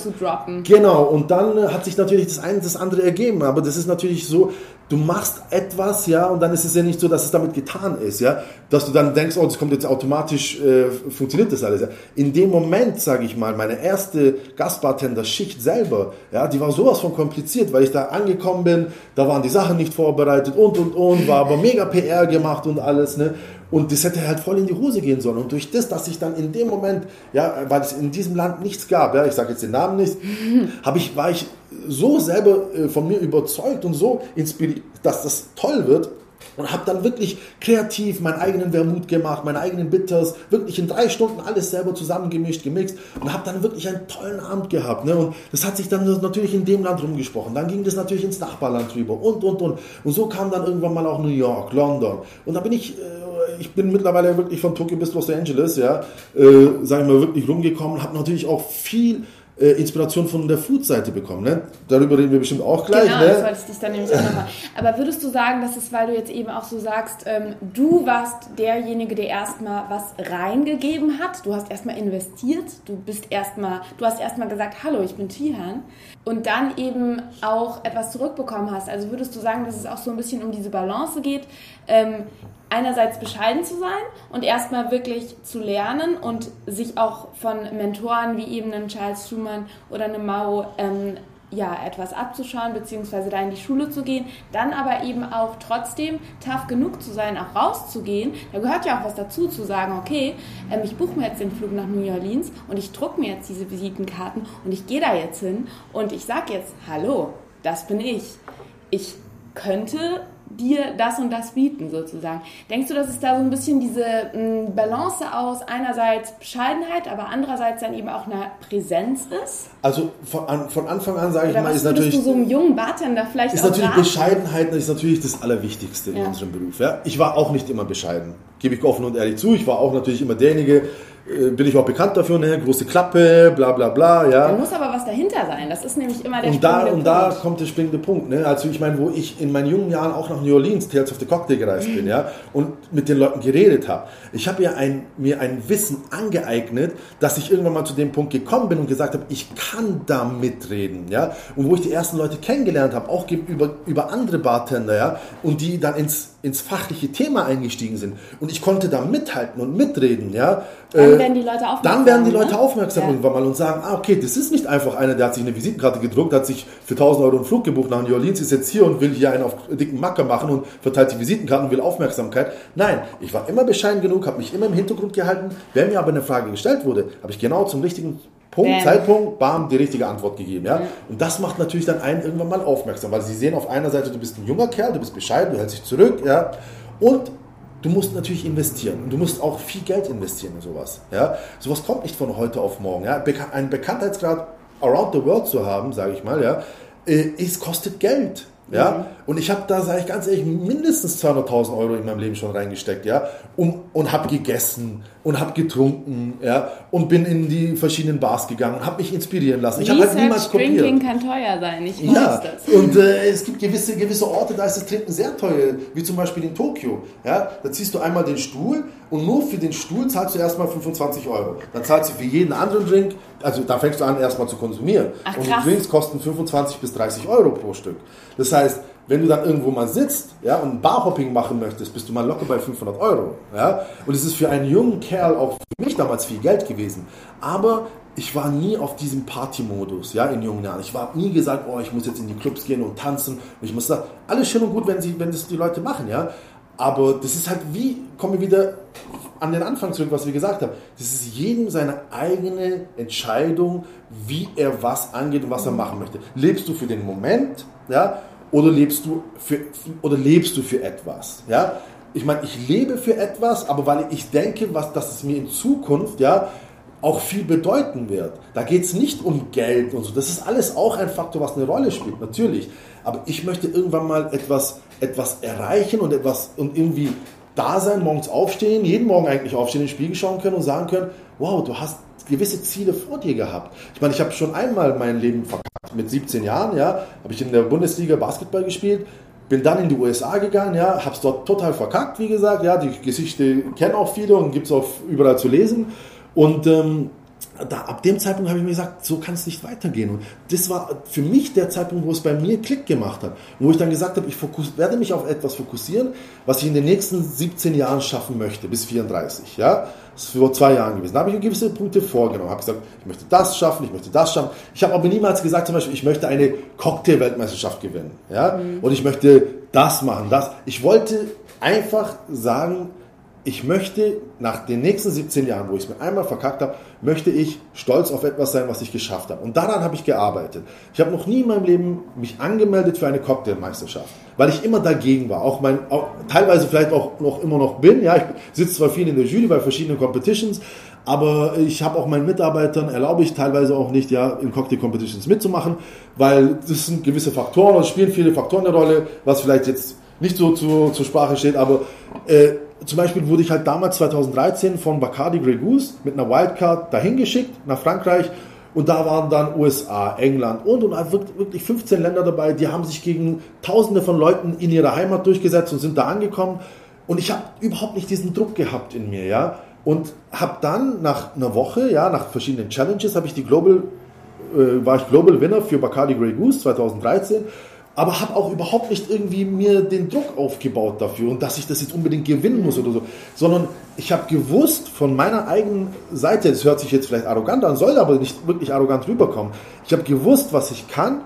Genau, und dann äh, hat sich natürlich das eine das andere ergeben, aber das ist natürlich so, du machst etwas, ja, und dann ist es ja nicht so, dass es damit getan ist, ja, dass du dann denkst, oh, das kommt jetzt automatisch, äh, funktioniert das alles, ja. In dem Moment, Moment, sage ich mal, meine erste Gastbartender-Schicht selber, ja, die war sowas von kompliziert, weil ich da angekommen bin, da waren die Sachen nicht vorbereitet und und und, war aber mega PR gemacht und alles, ne? Und das hätte halt voll in die Hose gehen sollen. Und durch das, dass ich dann in dem Moment, ja, weil es in diesem Land nichts gab, ja, ich sage jetzt den Namen nicht, habe ich, war ich so selber äh, von mir überzeugt und so inspiriert, dass das toll wird, und habe dann wirklich kreativ meinen eigenen Vermut gemacht, meine eigenen Bitters, wirklich in drei Stunden alles selber zusammengemischt, gemixt und habe dann wirklich einen tollen Abend gehabt. Ne? Und das hat sich dann natürlich in dem Land rumgesprochen. Dann ging das natürlich ins Nachbarland rüber und, und, und. Und so kam dann irgendwann mal auch New York, London. Und da bin ich... Äh, ich bin mittlerweile wirklich von Tokio bis Los Angeles, ja, äh, sage ich mal, wirklich rumgekommen, habe natürlich auch viel äh, Inspiration von der Food-Seite bekommen. Ne? Darüber reden wir bestimmt auch gleich. Genau, ne? das wollte ich dich dann nämlich auch nochmal. Aber würdest du sagen, dass es, weil du jetzt eben auch so sagst, ähm, du warst derjenige, der erstmal was reingegeben hat, du hast erstmal investiert, du bist erstmal, du hast erstmal gesagt, hallo, ich bin Tihan und dann eben auch etwas zurückbekommen hast. Also würdest du sagen, dass es auch so ein bisschen um diese Balance geht, ähm, einerseits bescheiden zu sein und erstmal wirklich zu lernen und sich auch von Mentoren wie eben einen Charles Schumann oder eine Mao ähm, ja, etwas abzuschauen, beziehungsweise da in die Schule zu gehen, dann aber eben auch trotzdem tough genug zu sein, auch rauszugehen. Da gehört ja auch was dazu, zu sagen, okay, ähm, ich buche mir jetzt den Flug nach New Orleans und ich drucke mir jetzt diese Visitenkarten und ich gehe da jetzt hin und ich sage jetzt, hallo, das bin ich. Ich könnte dir das und das bieten, sozusagen. Denkst du, dass es da so ein bisschen diese m, Balance aus einerseits Bescheidenheit, aber andererseits dann eben auch eine Präsenz ist? Also von, von Anfang an sage ich Oder mal, ist natürlich, du so einem jungen Bartender vielleicht ist auch natürlich raten? Bescheidenheit ist natürlich das Allerwichtigste in Ja. unserem Beruf. Ja? Ich war auch nicht immer bescheiden, gebe ich offen und ehrlich zu. Ich war auch natürlich immer derjenige, bin ich auch bekannt dafür, ne? große Klappe, bla bla bla, ja. Da muss aber was dahinter sein. Das ist nämlich immer der Und da, und da Punkt. kommt der springende Punkt. Ne? Also ich meine, wo ich in meinen jungen Jahren auch nach New Orleans, Tales of the Cocktail gereist bin, ja, und mit den Leuten geredet habe. Ich habe ja ein, mir ein Wissen angeeignet, dass ich irgendwann mal zu dem Punkt gekommen bin und gesagt habe, ich kann da mitreden, ja. Und wo ich die ersten Leute kennengelernt habe, auch über, über andere Bartender, ja, und die dann ins, ins fachliche Thema eingestiegen sind. Und ich konnte da mithalten und mitreden, ja. Dann Äh, werden die Leute aufmerksam. dann werden die Leute ne? aufmerksam Ja. irgendwann mal und sagen, ah, okay, das ist nicht einfach einer, der hat sich eine Visitenkarte gedruckt, hat sich für 1000 Euro einen Flug gebucht nach New Orleans, ist jetzt hier und will hier einen auf dicken Macker machen und verteilt die Visitenkarten und will Aufmerksamkeit. Nein, ich war immer bescheiden genug, habe mich immer im Hintergrund gehalten. Wenn mir aber eine Frage gestellt wurde, habe ich genau zum richtigen Punkt, Bam. Zeitpunkt, bam, die richtige Antwort gegeben. Ja? Und das macht natürlich dann einen irgendwann mal aufmerksam, weil sie sehen auf einer Seite, du bist ein junger Kerl, du bist bescheiden, du hältst dich zurück, ja, und Du musst natürlich investieren und du musst auch viel Geld investieren in sowas. Ja? Sowas kommt nicht von heute auf morgen. Ja? Beka- Einen Bekanntheitsgrad around the world zu haben, sage ich mal, ja, äh, es kostet Geld. Ja? Und ich habe da, sage ich ganz ehrlich, mindestens 200.000 Euro in meinem Leben schon reingesteckt, ja, um, und habe gegessen und habe getrunken, ja, und bin in die verschiedenen Bars gegangen und habe mich inspirieren lassen. Ich habe halt niemals Research Drinking kopiert. kann teuer sein, ich weiß Ja, das. und äh, es gibt gewisse, gewisse Orte, da ist das Trinken sehr teuer, wie zum Beispiel in Tokio. Ja, da ziehst du einmal den Stuhl und nur für den Stuhl zahlst du erstmal 25 Euro. Dann zahlst du für jeden anderen Drink, also da fängst du an erstmal zu konsumieren. Ach, und die Drinks kosten 25 bis 30 Euro pro Stück. Das heißt, wenn du dann irgendwo mal sitzt ja, und Barhopping machen möchtest, bist du mal locker bei 500 Euro. Ja? Und es ist für einen jungen Kerl auch für mich damals viel Geld gewesen. Aber ich war nie auf diesem Party-Modus, ja, in jungen Jahren. Ich war nie gesagt, oh, ich muss jetzt in die Clubs gehen und tanzen. Und ich muss da, alles schön und gut, wenn, sie, wenn das die Leute machen, ja. Aber das ist halt wie, kommen wir wieder an den Anfang zurück, was wir gesagt haben. Das ist jedem seine eigene Entscheidung, wie er was angeht und was er machen möchte. Lebst du für den Moment, ja, oder lebst du für, oder lebst du für etwas, ja? Ich meine, ich lebe für etwas, aber weil ich denke, was, dass es mir in Zukunft, ja, auch viel bedeuten wird. Da geht es nicht um Geld und so. Das ist alles auch ein Faktor, was eine Rolle spielt, natürlich. Aber ich möchte irgendwann mal etwas, etwas erreichen und etwas und irgendwie da sein, morgens aufstehen, jeden Morgen eigentlich aufstehen, in den Spiegel schauen können und sagen können, wow, du hast gewisse Ziele vor dir gehabt. Ich meine, ich habe schon einmal mein Leben verkackt. Mit 17 Jahren, ja, habe ich in der Bundesliga Basketball gespielt, bin dann in die USA gegangen, ja, habe es dort total verkackt, wie gesagt, ja, die Geschichte kennen auch viele und gibt es auch überall zu lesen und ähm, da, ab dem Zeitpunkt habe ich mir gesagt, so kann es nicht weitergehen. Und das war für mich der Zeitpunkt, wo es bei mir Klick gemacht hat. Wo ich dann gesagt habe, ich fokus, werde mich auf etwas fokussieren, was ich in den nächsten 17 Jahren schaffen möchte, bis 34. Ja? Das ist vor zwei Jahren gewesen. Da habe ich gewisse Punkte vorgenommen. habe gesagt, ich möchte das schaffen, ich möchte das schaffen. Ich habe aber niemals gesagt, zum Beispiel, ich möchte eine Cocktail-Weltmeisterschaft gewinnen. Ja? Mhm. Und ich möchte das machen, das. Ich wollte einfach sagen, ich möchte nach den nächsten 17 Jahren, wo ich es mir einmal verkackt habe, möchte ich stolz auf etwas sein, was ich geschafft habe. Und daran habe ich gearbeitet. Ich habe noch nie in meinem Leben mich angemeldet für eine Cocktailmeisterschaft, weil ich immer dagegen war. Auch mein, auch, teilweise vielleicht auch noch immer noch bin. Ja, ich sitze zwar viel in der Jury bei verschiedenen Competitions, aber ich habe auch meinen Mitarbeitern erlaube ich teilweise auch nicht, ja, in Cocktail Competitions mitzumachen, weil das sind gewisse Faktoren, es spielen viele Faktoren eine Rolle, was vielleicht jetzt nicht so zu, zur Sprache steht, aber äh, zum Beispiel wurde ich halt damals 2013 von Bacardi Grey Goose mit einer Wildcard dahin geschickt nach Frankreich. Und da waren dann USA, England und und wirklich 15 Länder dabei, die haben sich gegen Tausende von Leuten in ihrer Heimat durchgesetzt und sind da angekommen. Und ich habe überhaupt nicht diesen Druck gehabt in mir, ja. Und habe dann nach einer Woche, ja nach verschiedenen Challenges, habe ich die Global äh, war ich Global Winner für Bacardi Grey Goose 2013 aber habe auch überhaupt nicht irgendwie mir den Druck aufgebaut dafür und dass ich das jetzt unbedingt gewinnen muss oder so, sondern ich habe gewusst von meiner eigenen Seite, das hört sich jetzt vielleicht arrogant an, soll aber nicht wirklich arrogant rüberkommen. Ich habe gewusst, was ich kann,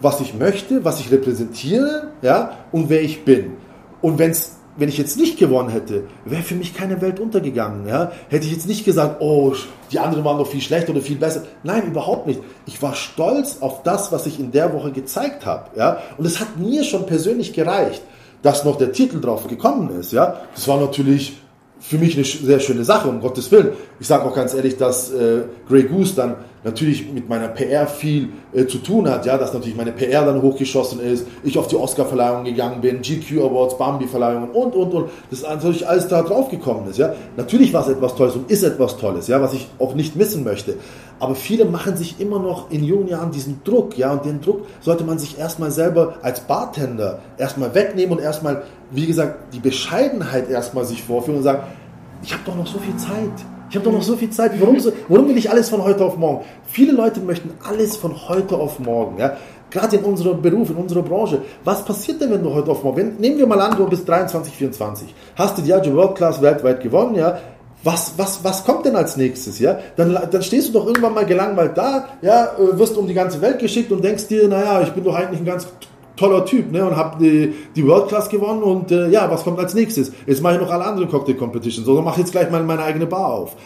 was ich möchte, was ich repräsentiere, ja, und wer ich bin. Und wenn es wenn ich jetzt nicht gewonnen hätte, wäre für mich keine Welt untergegangen. Ja? Hätte ich jetzt nicht gesagt, oh, die anderen waren noch viel schlechter oder viel besser. Nein, überhaupt nicht. Ich war stolz auf das, was ich in der Woche gezeigt habe. Ja? Und es hat mir schon persönlich gereicht, dass noch der Titel drauf gekommen ist. Ja? Das war natürlich für mich eine sehr schöne Sache, um Gottes Willen. Ich sage auch ganz ehrlich, dass äh, Grey Goose dann natürlich mit meiner PR viel äh, zu tun hat, ja, dass natürlich meine PR dann hochgeschossen ist, ich auf die Oscar-Verleihung gegangen bin, GQ Awards, Bambi-Verleihungen und, und, und, das natürlich alles da drauf gekommen ist, ja. Natürlich war es etwas Tolles und ist etwas Tolles, ja, was ich auch nicht missen möchte. Aber viele machen sich immer noch in jungen Jahren diesen Druck, ja, und den Druck sollte man sich erstmal selber als Bartender erstmal wegnehmen und erstmal, wie gesagt, die Bescheidenheit erstmal sich vorführen und sagen, ich habe doch noch so viel Zeit. Ich habe doch noch so viel Zeit. Warum, so, warum will ich alles von heute auf morgen? Viele Leute möchten alles von heute auf morgen. Ja? Gerade in unserem Beruf, in unserer Branche. Was passiert denn, wenn du heute auf morgen, wenn, nehmen wir mal an, du bist 23, 24, hast die Diageo World Class weltweit gewonnen, ja, was, was, was kommt denn als nächstes, ja? Dann, dann stehst du doch irgendwann mal gelangweilt da, ja, äh, wirst um die ganze Welt geschickt und denkst dir, naja, ich bin doch eigentlich ein ganz toller Typ, ne? Und habe die, die World Class gewonnen und äh, ja, was kommt als nächstes? Jetzt mache ich noch alle anderen Cocktail Competitions oder mache jetzt gleich mal meine eigene Bar auf.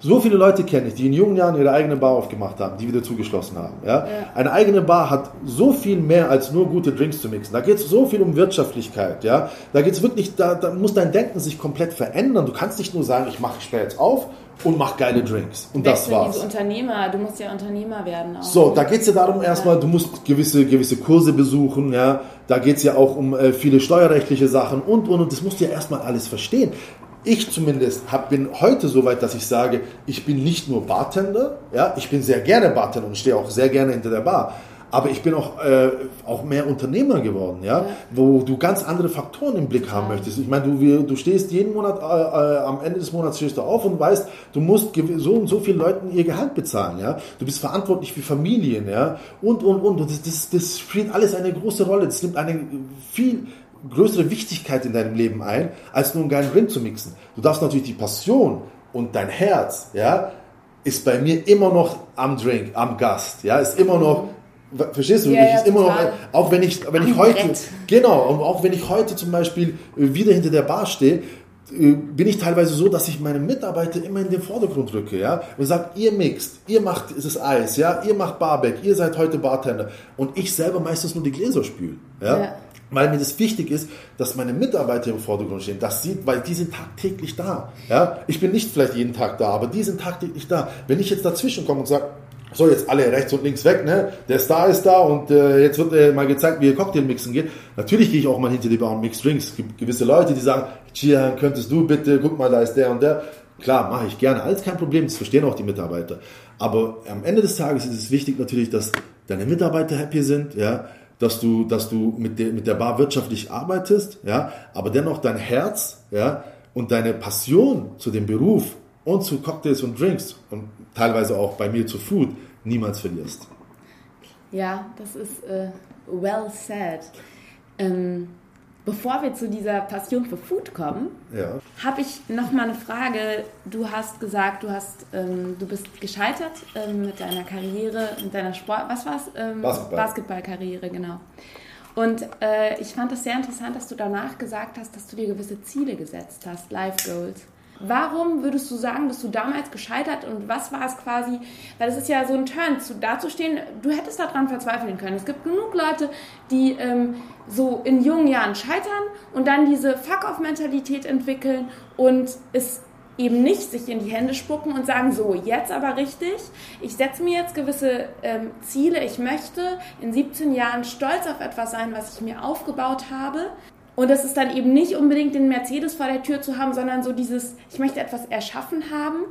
So viele Leute kenne ich, die in jungen Jahren ihre eigene Bar aufgemacht haben, die wieder zugeschlossen haben. Ja? ja. Eine eigene Bar hat so viel mehr als nur gute Drinks zu mixen. Da geht es so viel um Wirtschaftlichkeit. Ja? Da geht es wirklich, da, da muss dein Denken sich komplett verändern. Du kannst nicht nur sagen, ich mache später jetzt auf und mach geile Drinks. Und das war's. Unternehmer, du musst ja Unternehmer werden. Auch. So, da geht es ja darum erstmal, du musst gewisse, gewisse Kurse besuchen, ja. Da geht es ja auch um äh, viele steuerrechtliche Sachen und, und, und. Das musst du ja erstmal alles verstehen ich zumindest hab, bin heute so weit, dass ich sage, ich bin nicht nur Bartender, ja, ich bin sehr gerne Bartender und stehe auch sehr gerne hinter der Bar. Aber ich bin auch, äh, auch mehr Unternehmer geworden, ja? ja? wo du ganz andere Faktoren im Blick haben möchtest. Ich meine, du, du stehst jeden Monat, äh, äh, am Ende des Monats stehst du auf und weißt, du musst so und so vielen Leuten ihr Gehalt bezahlen. Ja? Du bist verantwortlich für Familien ja? und, und, und. und das, das, das spielt alles eine große Rolle. Das nimmt eine viel größere Wichtigkeit in deinem Leben ein, als nur einen geilen Drink zu mixen. Du darfst natürlich die Passion und dein Herz, ja, ist bei mir immer noch am Drink, am Gast, ja, ist immer noch, verstehst du, ja, ja, ist immer noch, auch wenn ich, wenn ich heute, Brett. genau, und auch wenn ich heute zum Beispiel wieder hinter der Bar stehe, äh, bin ich teilweise so, dass ich meine Mitarbeiter immer in den Vordergrund rücke, ja, und sage, ihr mixt, ihr macht das Eis, ja, ihr macht Barback, ihr seid heute Bartender und ich selber meistens nur die Gläser spüle, ja. ja weil mir das wichtig ist, dass meine Mitarbeiter im Vordergrund stehen. Das sieht, weil die sind tagtäglich da. Ja, ich bin nicht vielleicht jeden Tag da, aber die sind tagtäglich da. Wenn ich jetzt dazwischen komme und sage, so jetzt alle rechts und links weg, ne? Der Star ist da und äh, jetzt wird äh, mal gezeigt, wie ihr Cocktail mixen geht. Natürlich gehe ich auch mal hinter die Bar und mix Drinks. Es gibt gewisse Leute, die sagen, Chia, könntest du bitte, guck mal, da ist der und der. Klar, mache ich gerne, alles kein Problem, das verstehen auch die Mitarbeiter. Aber am Ende des Tages ist es wichtig natürlich, dass deine Mitarbeiter happy sind, ja, dass du, dass du mit der, mit der Bar wirtschaftlich arbeitest, ja, aber dennoch dein Herz, ja, und deine Passion zu dem Beruf und zu Cocktails und Drinks und teilweise auch bei mir zu Food niemals verlierst. Ja, das ist äh, well said. Ähm, bevor wir zu dieser Passion für Food kommen, ja. habe ich noch mal eine Frage. Du hast gesagt, du hast, ähm, du bist gescheitert ähm, mit deiner Karriere, mit deiner Sport, was war's? Ähm, Basketball. Basketballkarriere, genau. Und äh, ich fand es sehr interessant, dass du danach gesagt hast, dass du dir gewisse Ziele gesetzt hast, Life Goals. Warum würdest du sagen, bist du damals gescheitert und was war es quasi? Weil es ist ja so ein Turn, zu, dazustehen, du hättest daran verzweifeln können. Es gibt genug Leute, die ähm, so in jungen Jahren scheitern und dann diese Fuck-off-Mentalität entwickeln und es eben nicht sich in die Hände spucken und sagen, so, jetzt aber richtig, ich setze mir jetzt gewisse ähm, Ziele, ich möchte in 17 Jahren stolz auf etwas sein, was ich mir aufgebaut habe und das ist dann eben nicht unbedingt den Mercedes vor der Tür zu haben, sondern so dieses, ich möchte etwas erschaffen haben.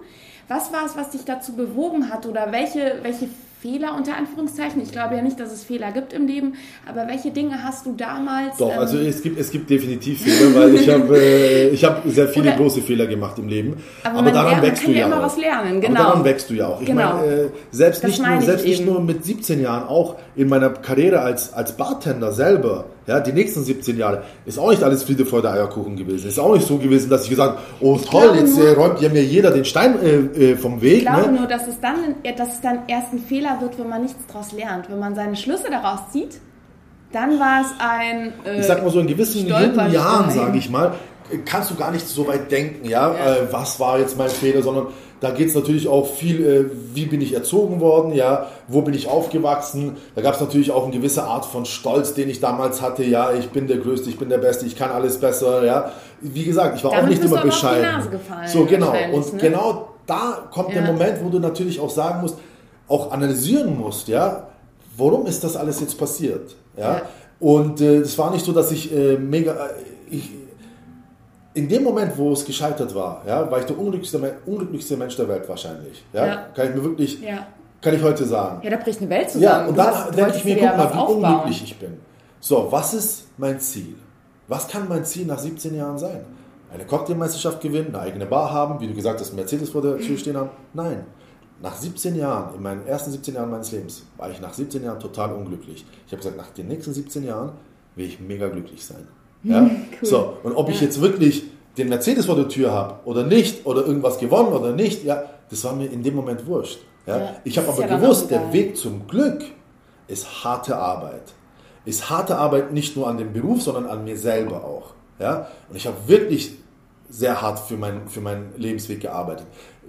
Was war es, was dich dazu bewogen hat oder welche, welche Fehler unter Anführungszeichen. Ich glaube ja nicht, dass es Fehler gibt im Leben, aber welche Dinge hast du damals? Doch, ähm, also es gibt, es gibt definitiv Fehler, weil ich habe äh, ich hab sehr viele oder, große Fehler gemacht im Leben. Aber, aber daran lernt, wächst du ja immer auch. was lernen, genau. Aber daran wächst du ja auch. Ich genau. meine, äh, selbst, nicht nur, selbst nicht nur mit 17 Jahren, auch in meiner Karriere als, als Bartender selber, ja, die nächsten 17 Jahre, ist auch nicht alles Friede der Eierkuchen gewesen. Ist auch nicht so gewesen, dass ich gesagt habe, oh toll, jetzt äh, räumt ja mir jeder den Stein äh, äh vom Weg. Ich glaube ne? nur, dass es, dann, dass es dann erst ein Fehler wird, wenn man nichts daraus lernt. Wenn man seine Schlüsse daraus zieht, dann war es ein. Äh, ich sag mal so, in gewissen jungen Jahren, sage ich mal, kannst du gar nicht so weit denken, ja, ja. Äh, was war jetzt mein Fehler, sondern da geht es natürlich auch viel, äh, wie bin ich erzogen worden, ja, wo bin ich aufgewachsen. Da gab es natürlich auch eine gewisse Art von Stolz, den ich damals hatte, ja, ich bin der Größte, ich bin der Beste, ich kann alles besser, ja. Wie gesagt, ich war Damit auch nicht immer bescheiden. so genau und ne? genau da kommt ja. der Moment, wo du natürlich auch sagen musst, auch analysieren musst, ja, warum ist das alles jetzt passiert, ja. Und es äh, war nicht so, dass ich äh, mega, äh, ich, in dem Moment, wo es gescheitert war, ja, war ich der unglücklichste, unglücklichste Mensch der Welt wahrscheinlich. Ja? ja. Kann ich mir wirklich, ja. kann ich heute sagen. Ja, da bricht eine Welt zusammen. Ja, und dann denke ich mir, guck mal, wie aufbauen. unglücklich ich bin. So, was ist mein Ziel? Was kann mein Ziel nach 17 Jahren sein? Eine Cocktailmeisterschaft gewinnen, eine eigene Bar haben, wie du gesagt hast, Mercedes vor der Tür stehen haben? Nein. Nach 17 Jahren, in meinen ersten 17 Jahren meines Lebens, war ich nach 17 Jahren total unglücklich. Ich habe gesagt, nach den nächsten 17 Jahren will ich mega glücklich sein. Ja? Cool. So, und ob ich jetzt wirklich den Mercedes vor der Tür habe oder nicht, oder irgendwas gewonnen oder nicht, ja, das war mir in dem Moment wurscht. Ja? ja ich habe aber ja gewusst, der Weg zum Glück ist harte Arbeit. Ist harte Arbeit nicht nur an dem Beruf, sondern an mir selber auch. Ja? Und ich habe wirklich sehr hart für, mein, für meinen Lebensweg gearbeitet.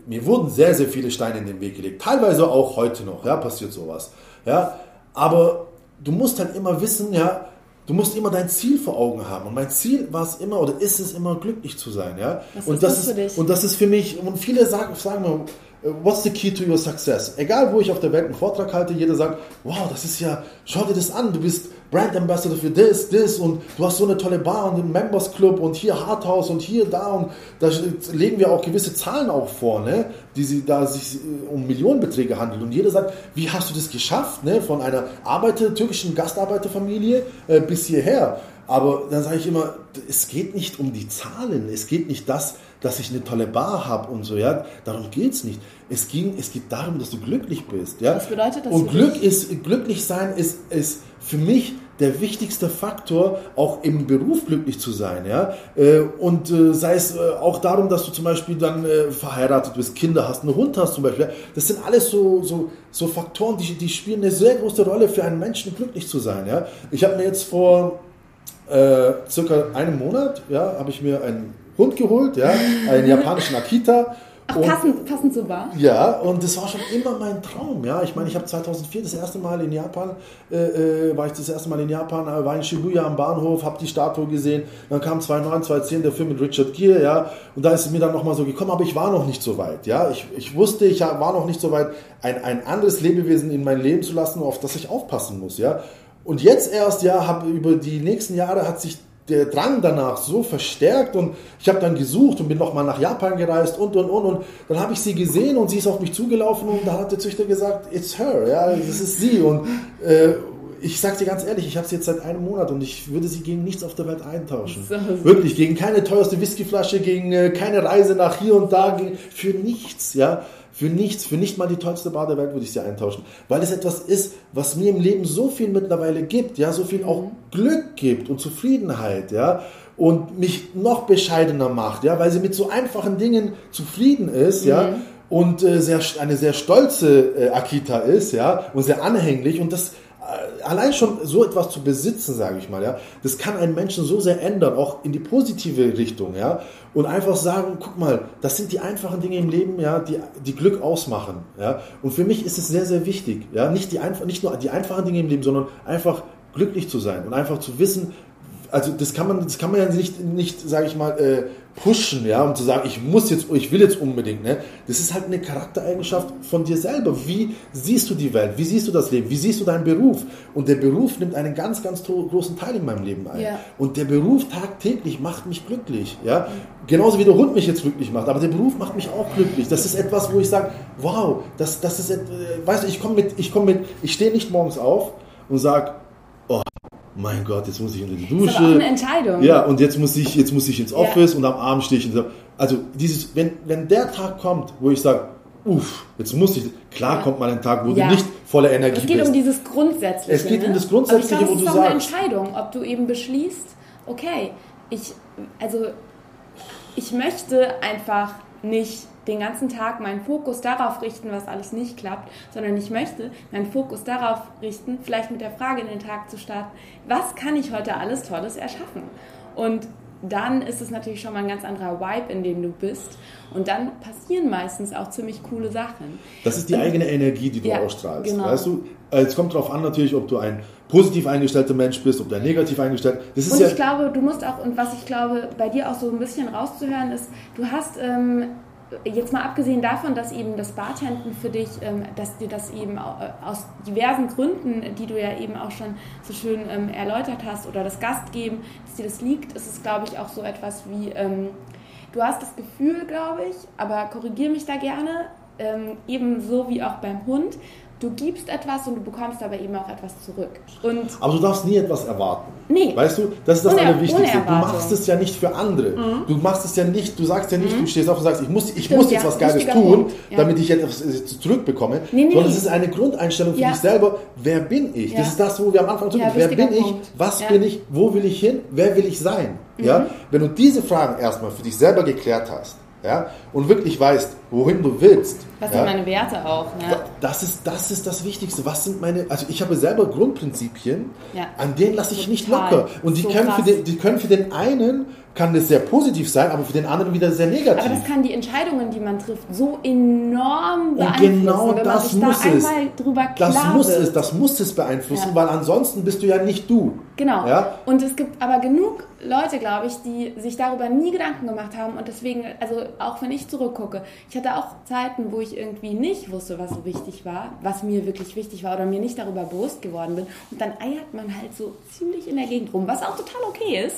Mir wurden sehr, sehr viele Steine in den Weg gelegt. Teilweise auch heute noch, ja, passiert sowas. Ja? Aber du musst halt immer wissen, ja, Du musst immer dein Ziel vor Augen haben. Und mein Ziel war es immer oder ist es immer, glücklich zu sein. Ja? Was und ist das, das dich? Und das ist für mich, und viele sagen, sagen mir, what's the key to your success? Egal, wo ich auf der Welt einen Vortrag halte, jeder sagt, wow, das ist ja, schau dir das an, du bist Brand Ambassador für das, das und du hast so eine tolle Bar und einen Members Club und hier Hardhouse und hier da und da legen wir auch gewisse Zahlen auch vor, ne, die sie da sich äh, um Millionenbeträge handeln und jeder sagt, wie hast du das geschafft, ne, von einer Arbeiter, türkischen Gastarbeiterfamilie äh, bis hierher. Aber dann sage ich immer, es geht nicht um die Zahlen, es geht nicht das, dass ich eine tolle Bar habe und so, ja. Darum geht es nicht. Es, ging, es geht darum, dass du glücklich bist, ja. Was bedeutet das? Und Glück ist, glücklich sein ist, ist für mich der wichtigste Faktor, auch im Beruf glücklich zu sein, ja. Äh, und äh, sei es äh, auch darum, dass du zum Beispiel dann verheiratet bist, Kinder hast, einen Hund hast zum Beispiel. Das sind alles so, so, so Faktoren, die, die spielen eine sehr große Rolle für einen Menschen, glücklich zu sein, ja. Ich habe mir jetzt vor äh, circa einem Monat, ja, habe ich mir einen Hund geholt, ja, einen japanischen Akita Ach, passend, passend zur Bar? Ja, und das war schon immer mein Traum. Ja, ich meine, ich habe 2004 das erste Mal in Japan, äh, äh, war ich das erste Mal in Japan, äh, war in Shibuya am Bahnhof, habe die Statue gesehen. Dann kam 2009, 2010 der Film mit Richard Gere, ja, und da ist es mir dann nochmal so gekommen, aber ich war noch nicht so weit. Ja, ich, ich wusste, ich war noch nicht so weit, ein, ein anderes Lebewesen in mein Leben zu lassen, auf das ich aufpassen muss. Ja, und jetzt erst, ja, habe über die nächsten Jahre hat sich der Drang danach so verstärkt und ich habe dann gesucht und bin nochmal nach Japan gereist und und und und dann habe ich sie gesehen und sie ist auf mich zugelaufen und da hat der Züchter gesagt, it's her, ja, das ist sie und äh, ich sag dir ganz ehrlich, ich habe sie jetzt seit einem Monat und ich würde sie gegen nichts auf der Welt eintauschen. So. Wirklich, gegen keine teuerste Whiskyflasche, gegen äh, keine Reise nach hier und da, gegen, für nichts, ja. Für nichts, für nicht mal die tollste Bar der Welt würde ich sie eintauschen. Weil es etwas ist, was mir im Leben so viel mittlerweile gibt, ja, so viel auch Glück gibt und Zufriedenheit, ja, und mich noch bescheidener macht, ja, weil sie mit so einfachen Dingen zufrieden ist, mhm. ja, und äh, sehr, eine sehr stolze äh, Akita ist, ja, und sehr anhänglich und das allein schon so etwas zu besitzen, sage ich mal, ja, das kann einen Menschen so sehr ändern, auch in die positive Richtung, ja, und einfach sagen, guck mal, das sind die einfachen Dinge im Leben, ja, die, die Glück ausmachen, ja, und für mich ist es sehr, sehr wichtig, ja, nicht die nicht nur die einfachen Dinge im Leben, sondern einfach glücklich zu sein und einfach zu wissen, also das kann man, das kann man ja nicht, nicht sage ich mal, äh, pushen, ja, um zu sagen, ich muss jetzt, ich will jetzt unbedingt, ne? Das ist halt eine Charaktereigenschaft von dir selber. Wie siehst du die Welt? Wie siehst du das Leben? Wie siehst du deinen Beruf? Und der Beruf nimmt einen ganz, ganz großen Teil in meinem Leben ein. Ja. Und der Beruf tagtäglich macht mich glücklich, ja. Genauso wie der Hund mich jetzt glücklich macht, aber der Beruf macht mich auch glücklich. Das ist etwas, wo ich sage, wow, das, das ist, äh, weißt du, ich komme mit, ich komme mit, ich stehe nicht morgens auf und sage, mein Gott, jetzt muss ich unter die Dusche. Das ist eine Entscheidung. Ja, und jetzt muss ich, jetzt muss ich ins Office ja. und am Abend stehe ich in der, Also dieses, wenn, wenn der Tag kommt, wo ich sage, uff, jetzt muss ich, klar ja. kommt mal ein Tag, wo ja. du nicht voller Energie bist. Es geht bist. um dieses Grundsätzliche. Es geht ne? um das Grundsätzliche, aber ich glaube, wo du sagst. Es ist auch eine Entscheidung, ob du eben beschließt, okay, ich, also, ich möchte einfach nicht den ganzen Tag meinen Fokus darauf richten, was alles nicht klappt, sondern ich möchte meinen Fokus darauf richten, vielleicht mit der Frage in den Tag zu starten, was kann ich heute alles Tolles erschaffen? Und dann ist es natürlich schon mal ein ganz anderer Vibe, in dem du bist. Und dann passieren meistens auch ziemlich coole Sachen. Das ist die und, eigene Energie, die du ja, ausstrahlst. Genau. Weißt du, es kommt darauf an natürlich, ob du ein positiv eingestellter Mensch bist, ob du negativ eingestellt bist. Und ja ich glaube, du musst auch, und was ich glaube, bei dir auch so ein bisschen rauszuhören ist, du hast ähm, jetzt mal abgesehen davon, dass eben das Bartenden für dich, ähm, dass dir das eben äh, aus diversen Gründen, die du ja eben auch schon so schön ähm, erläutert hast, oder das Gastgeben, dass dir das liegt, ist es, glaube ich, auch so etwas wie, ähm, du hast das Gefühl, glaube ich, aber korrigiere mich da gerne, ebenso wie auch beim Hund, du gibst etwas und du bekommst aber eben auch etwas zurück. Und aber du darfst nie etwas erwarten. Nee. Weißt du, das ist das ohne, Allerwichtigste. Du machst es ja nicht für andere. Mhm. Du machst es ja nicht, du sagst ja nicht, mhm. du stehst auf und sagst, ich muss, ich Stimmt, muss jetzt ja, was Geiles tun, ja. damit ich etwas äh, zurückbekomme. Nee, nee, sondern es ist eine Grundeinstellung für ja. dich selber. Wer bin ich? Das ist das, wo wir am Anfang tun. Wer bin ich? Was bin ich? Wo will ich hin? Wer will ich sein? Mhm. Ja? Wenn du diese Fragen erstmal für dich selber geklärt hast, ja, und wirklich weißt, wohin du willst. Was ja, sind meine Werte auch? Ne? Das, ist, das ist das Wichtigste. Was sind meine, also ich habe selber Grundprinzipien, ja. an denen lasse ich Total. nicht locker. Und die, so können für den, die können für den einen kann das sehr positiv sein, aber für den anderen wieder sehr negativ. Aber das kann die Entscheidungen, die man trifft, so enorm beeinflussen. Und genau wenn das man sich muss da es. Drüber klar das muss wird. es, das muss es beeinflussen, ja. weil ansonsten bist du ja nicht du. Genau. Ja? Und es gibt aber genug Leute, glaube ich, die sich darüber nie Gedanken gemacht haben und deswegen, also auch wenn ich zurückgucke, ich hatte auch Zeiten, wo ich irgendwie nicht wusste, was so wichtig war, was mir wirklich wichtig war oder mir nicht darüber bewusst geworden bin und dann eiert man halt so ziemlich in der Gegend rum, was auch total okay ist.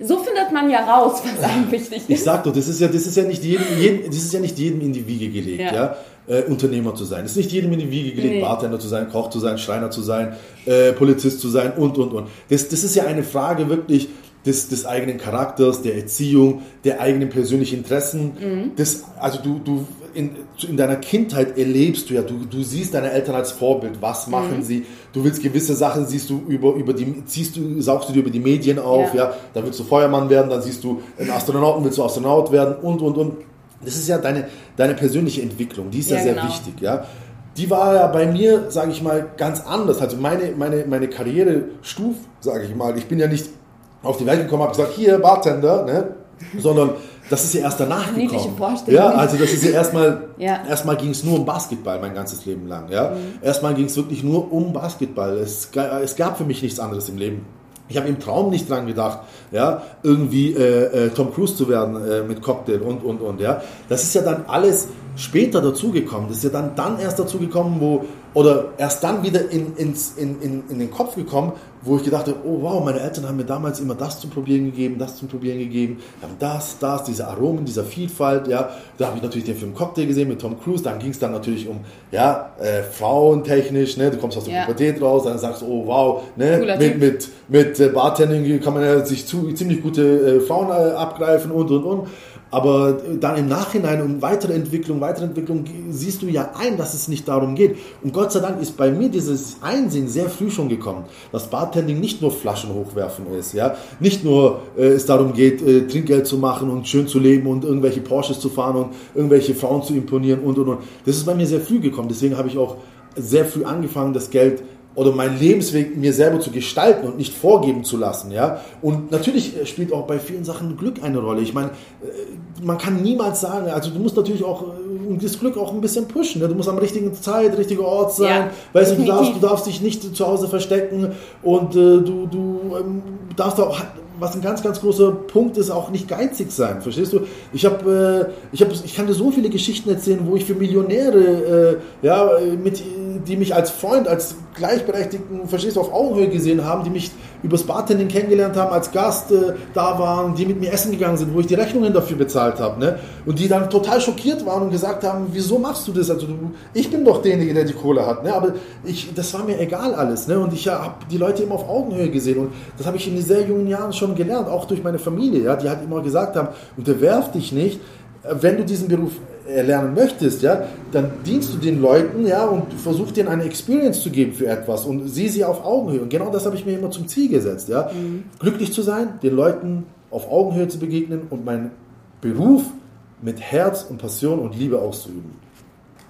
So findet man ja raus, was einem wichtig ist. Ich sag doch, das ist ja, das ist ja nicht jedem, jedem das ist ja nicht jedem in die Wiege gelegt, ja. ja? Äh, Unternehmer zu sein. Es ist nicht jedem in die Wiege gelegt, nee. Bartender zu sein, Koch zu sein, Schreiner zu sein, äh, Polizist zu sein und und und. Das, das ist ja eine Frage wirklich des, des eigenen Charakters, der Erziehung, der eigenen persönlichen Interessen. Mhm. Das, also du, du in, in deiner Kindheit erlebst du ja, du, du siehst deine Eltern als Vorbild, was machen mhm. sie, du willst gewisse Sachen, siehst du über, über die, ziehst du, saugst du dir über die Medien auf, ja. ja, dann willst du Feuermann werden, dann siehst du einen Astronauten, willst du Astronaut werden und, und, und. Das ist ja deine, deine persönliche Entwicklung, die ist ja, ja sehr genau. wichtig, ja. Die war ja bei mir, sage ich mal, ganz anders. Also meine, meine, meine Karriere stuf, sage ich mal. Ich bin ja nicht auf die Welt gekommen, habe gesagt, hier, Bartender, ne? sondern das ist ja erst danach gekommen. Ja, also das ist ja erstmal, ja. erstmal ging es nur um Basketball mein ganzes Leben lang. Ja? Mhm. Erstmal ging es wirklich nur um Basketball. Es, es gab für mich nichts anderes im Leben. Ich habe im Traum nicht dran gedacht, ja, irgendwie äh, äh, Tom Cruise zu werden äh, mit Cocktail und und und ja. Das ist ja dann alles später dazugekommen. Das ist ja dann dann erst dazugekommen, wo oder erst dann wieder in, ins, in, in, in den Kopf gekommen, wo ich gedacht habe, oh wow, meine Eltern haben mir damals immer das zum Probieren gegeben, das zum Probieren gegeben, haben das, das, diese Aromen, dieser Vielfalt, ja. Da habe ich natürlich den Film Cocktail gesehen mit Tom Cruise, dann ging es dann natürlich um, ja, äh, frauentechnisch, ne, du kommst aus der ja. Pubertät raus, dann sagst du, oh wow, ne, mit, mit, mit äh, Bartending kann man ja sich zu, ziemlich gute äh, Frauen äh, abgreifen und, und, und. Aber dann im Nachhinein und weitere Entwicklung, weitere Entwicklung siehst du ja ein, dass es nicht darum geht. Und Gott sei Dank ist bei mir dieses Einsehen sehr früh schon gekommen, dass Bartending nicht nur Flaschen hochwerfen ist, ja, nicht nur äh, es darum geht, äh, Trinkgeld zu machen und schön zu leben und irgendwelche Porsches zu fahren und irgendwelche Frauen zu imponieren und und und. Das ist bei mir sehr früh gekommen. Deswegen habe ich auch sehr früh angefangen, das Geld oder meinen Lebensweg mir selber zu gestalten und nicht vorgeben zu lassen, ja. Und natürlich spielt auch bei vielen Sachen Glück eine Rolle. Ich meine, äh, man kann niemals sagen, also du musst natürlich auch äh, das Glück auch ein bisschen pushen. Ne? Du musst am richtigen Zeit, richtiger Ort sein. Ja, weißt du, du darfst, du darfst dich nicht zu Hause verstecken und äh, du, du ähm, darfst auch was ein ganz, ganz großer Punkt ist, auch nicht geizig sein. Verstehst du? Ich habe, äh, ich habe, ich kann dir so viele Geschichten erzählen, wo ich für Millionäre, äh, ja, mit, die mich als Freund, als Gleichberechtigten, verstehst du, auf Augenhöhe gesehen haben, die mich übers Bartending kennengelernt haben, als Gast äh, da waren, die mit mir essen gegangen sind, wo ich die Rechnungen dafür bezahlt habe, ne? Und die dann total schockiert waren und gesagt haben, wieso machst du das? Also du, ich bin doch derjenige, der die Kohle hat, ne? Aber ich, das war mir egal alles, ne? Und ich habe die Leute immer auf Augenhöhe gesehen und das habe ich in sehr jungen Jahren schon gelernt, auch durch meine Familie, ja, die halt immer gesagt haben, unterwerf dich nicht, wenn du diesen Beruf erlernen möchtest, ja, dann dienst du den Leuten, ja, und versuchst denen eine Experience zu geben für etwas und sieh sie auf Augenhöhe. Und genau das habe ich mir immer zum Ziel gesetzt, ja, mhm. glücklich zu sein, den Leuten auf Augenhöhe zu begegnen und meinen Beruf mit Herz und Passion und Liebe auszuüben.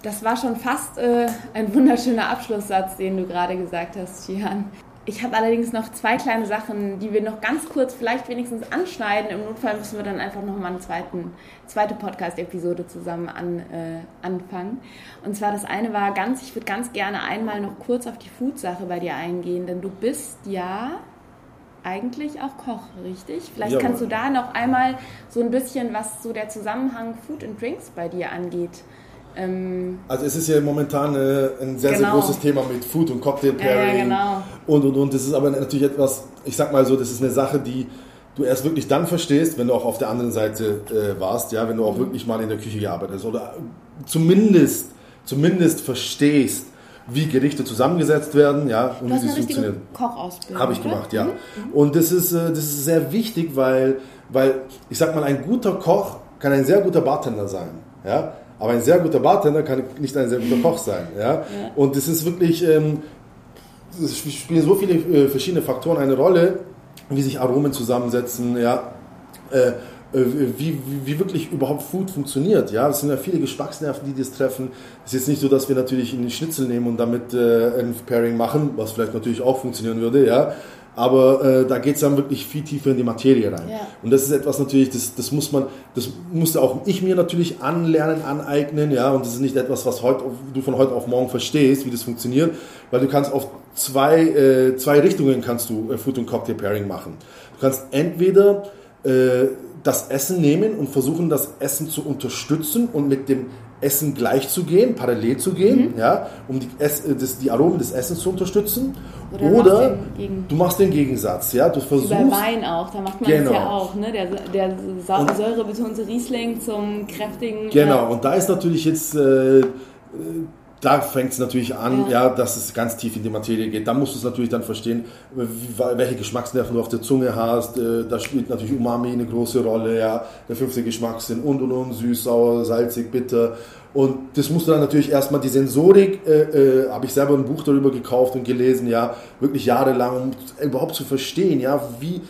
Das war schon fast äh, ein wunderschöner Abschlusssatz, den du gerade gesagt hast, Chihan. Ich habe allerdings noch zwei kleine Sachen, die wir noch ganz kurz vielleicht wenigstens anschneiden. Im Notfall müssen wir dann einfach nochmal eine zweiten, zweite Podcast-Episode zusammen an, äh, anfangen. Und zwar das eine war ganz, ich würde ganz gerne einmal noch kurz auf die Food-Sache bei dir eingehen, denn du bist ja eigentlich auch Koch, richtig? Vielleicht Jawohl. kannst du da noch einmal so ein bisschen, was so der Zusammenhang Food and Drinks bei dir angeht, ähm, also es ist ja momentan äh, ein sehr, genau. sehr großes Thema mit Food und Cocktail Pairing ja, genau. und und und. Das ist aber natürlich etwas, ich sag mal so, das ist eine Sache, die du erst wirklich dann verstehst, wenn du auch auf der anderen Seite äh, warst, ja, wenn du auch mhm. wirklich mal in der Küche gearbeitet hast oder zumindest, zumindest verstehst, wie Gerichte zusammengesetzt werden, ja, und wie sie funktionieren. Kochausbildung. Habe ich gemacht, ja. Mhm. Und das ist, äh, das ist sehr wichtig, weil, weil ich sag mal, ein guter Koch kann ein sehr guter Bartender sein, ja. Aber ein sehr guter Bartender kann nicht ein sehr guter Koch sein. Ja? ja. Und es ist wirklich, ähm, es spielen so viele äh, verschiedene Faktoren eine Rolle, wie sich Aromen zusammensetzen, ja. Äh, äh wie, wie, wie, wirklich überhaupt Food funktioniert. Ja, es sind ja viele Geschmacksnerven, die das treffen. Es ist jetzt nicht so, dass wir natürlich einen Schnitzel nehmen und damit äh, ein Pairing machen, was vielleicht natürlich auch funktionieren würde, ja. Aber äh, da geht es dann wirklich viel tiefer in die Materie rein. Ja. Und das ist etwas natürlich, das, das muss man, das musste auch ich mir natürlich anlernen, aneignen, ja. Und das ist nicht etwas, was heute, du von heute auf morgen verstehst, wie das funktioniert, weil du kannst auf zwei, äh, zwei Richtungen kannst du äh, Food und Cocktail Pairing machen. Du kannst entweder äh, das Essen nehmen und versuchen, das Essen zu unterstützen und mit dem Essen gleich zu gehen, parallel zu gehen, mhm. ja, um die, Ess, äh, das, die Aromen des Essens zu unterstützen. Oder, Oder du machst den Gegensatz, ja, du versuchst. Bei Wein auch, da macht man genau. das ja auch, ne? Der, der säurebetonte Riesling zum kräftigen. Genau, äh, und da ist natürlich jetzt äh, da fängt es natürlich an, ja. ja. dass es ganz tief in die Materie geht. Da musst du es natürlich dann verstehen, welche Geschmacksnerven du auf der Zunge hast. Äh, da spielt natürlich Umami eine große Rolle, ja. Der fünfte Geschmackssinn und und und, süß, sauer, salzig, bitter. Und das musst du dann natürlich erstmal, die Sensorik, äh, äh, habe ich selber ein Buch darüber gekauft und gelesen, ja, wirklich jahrelang, um überhaupt zu verstehen, ja, wie,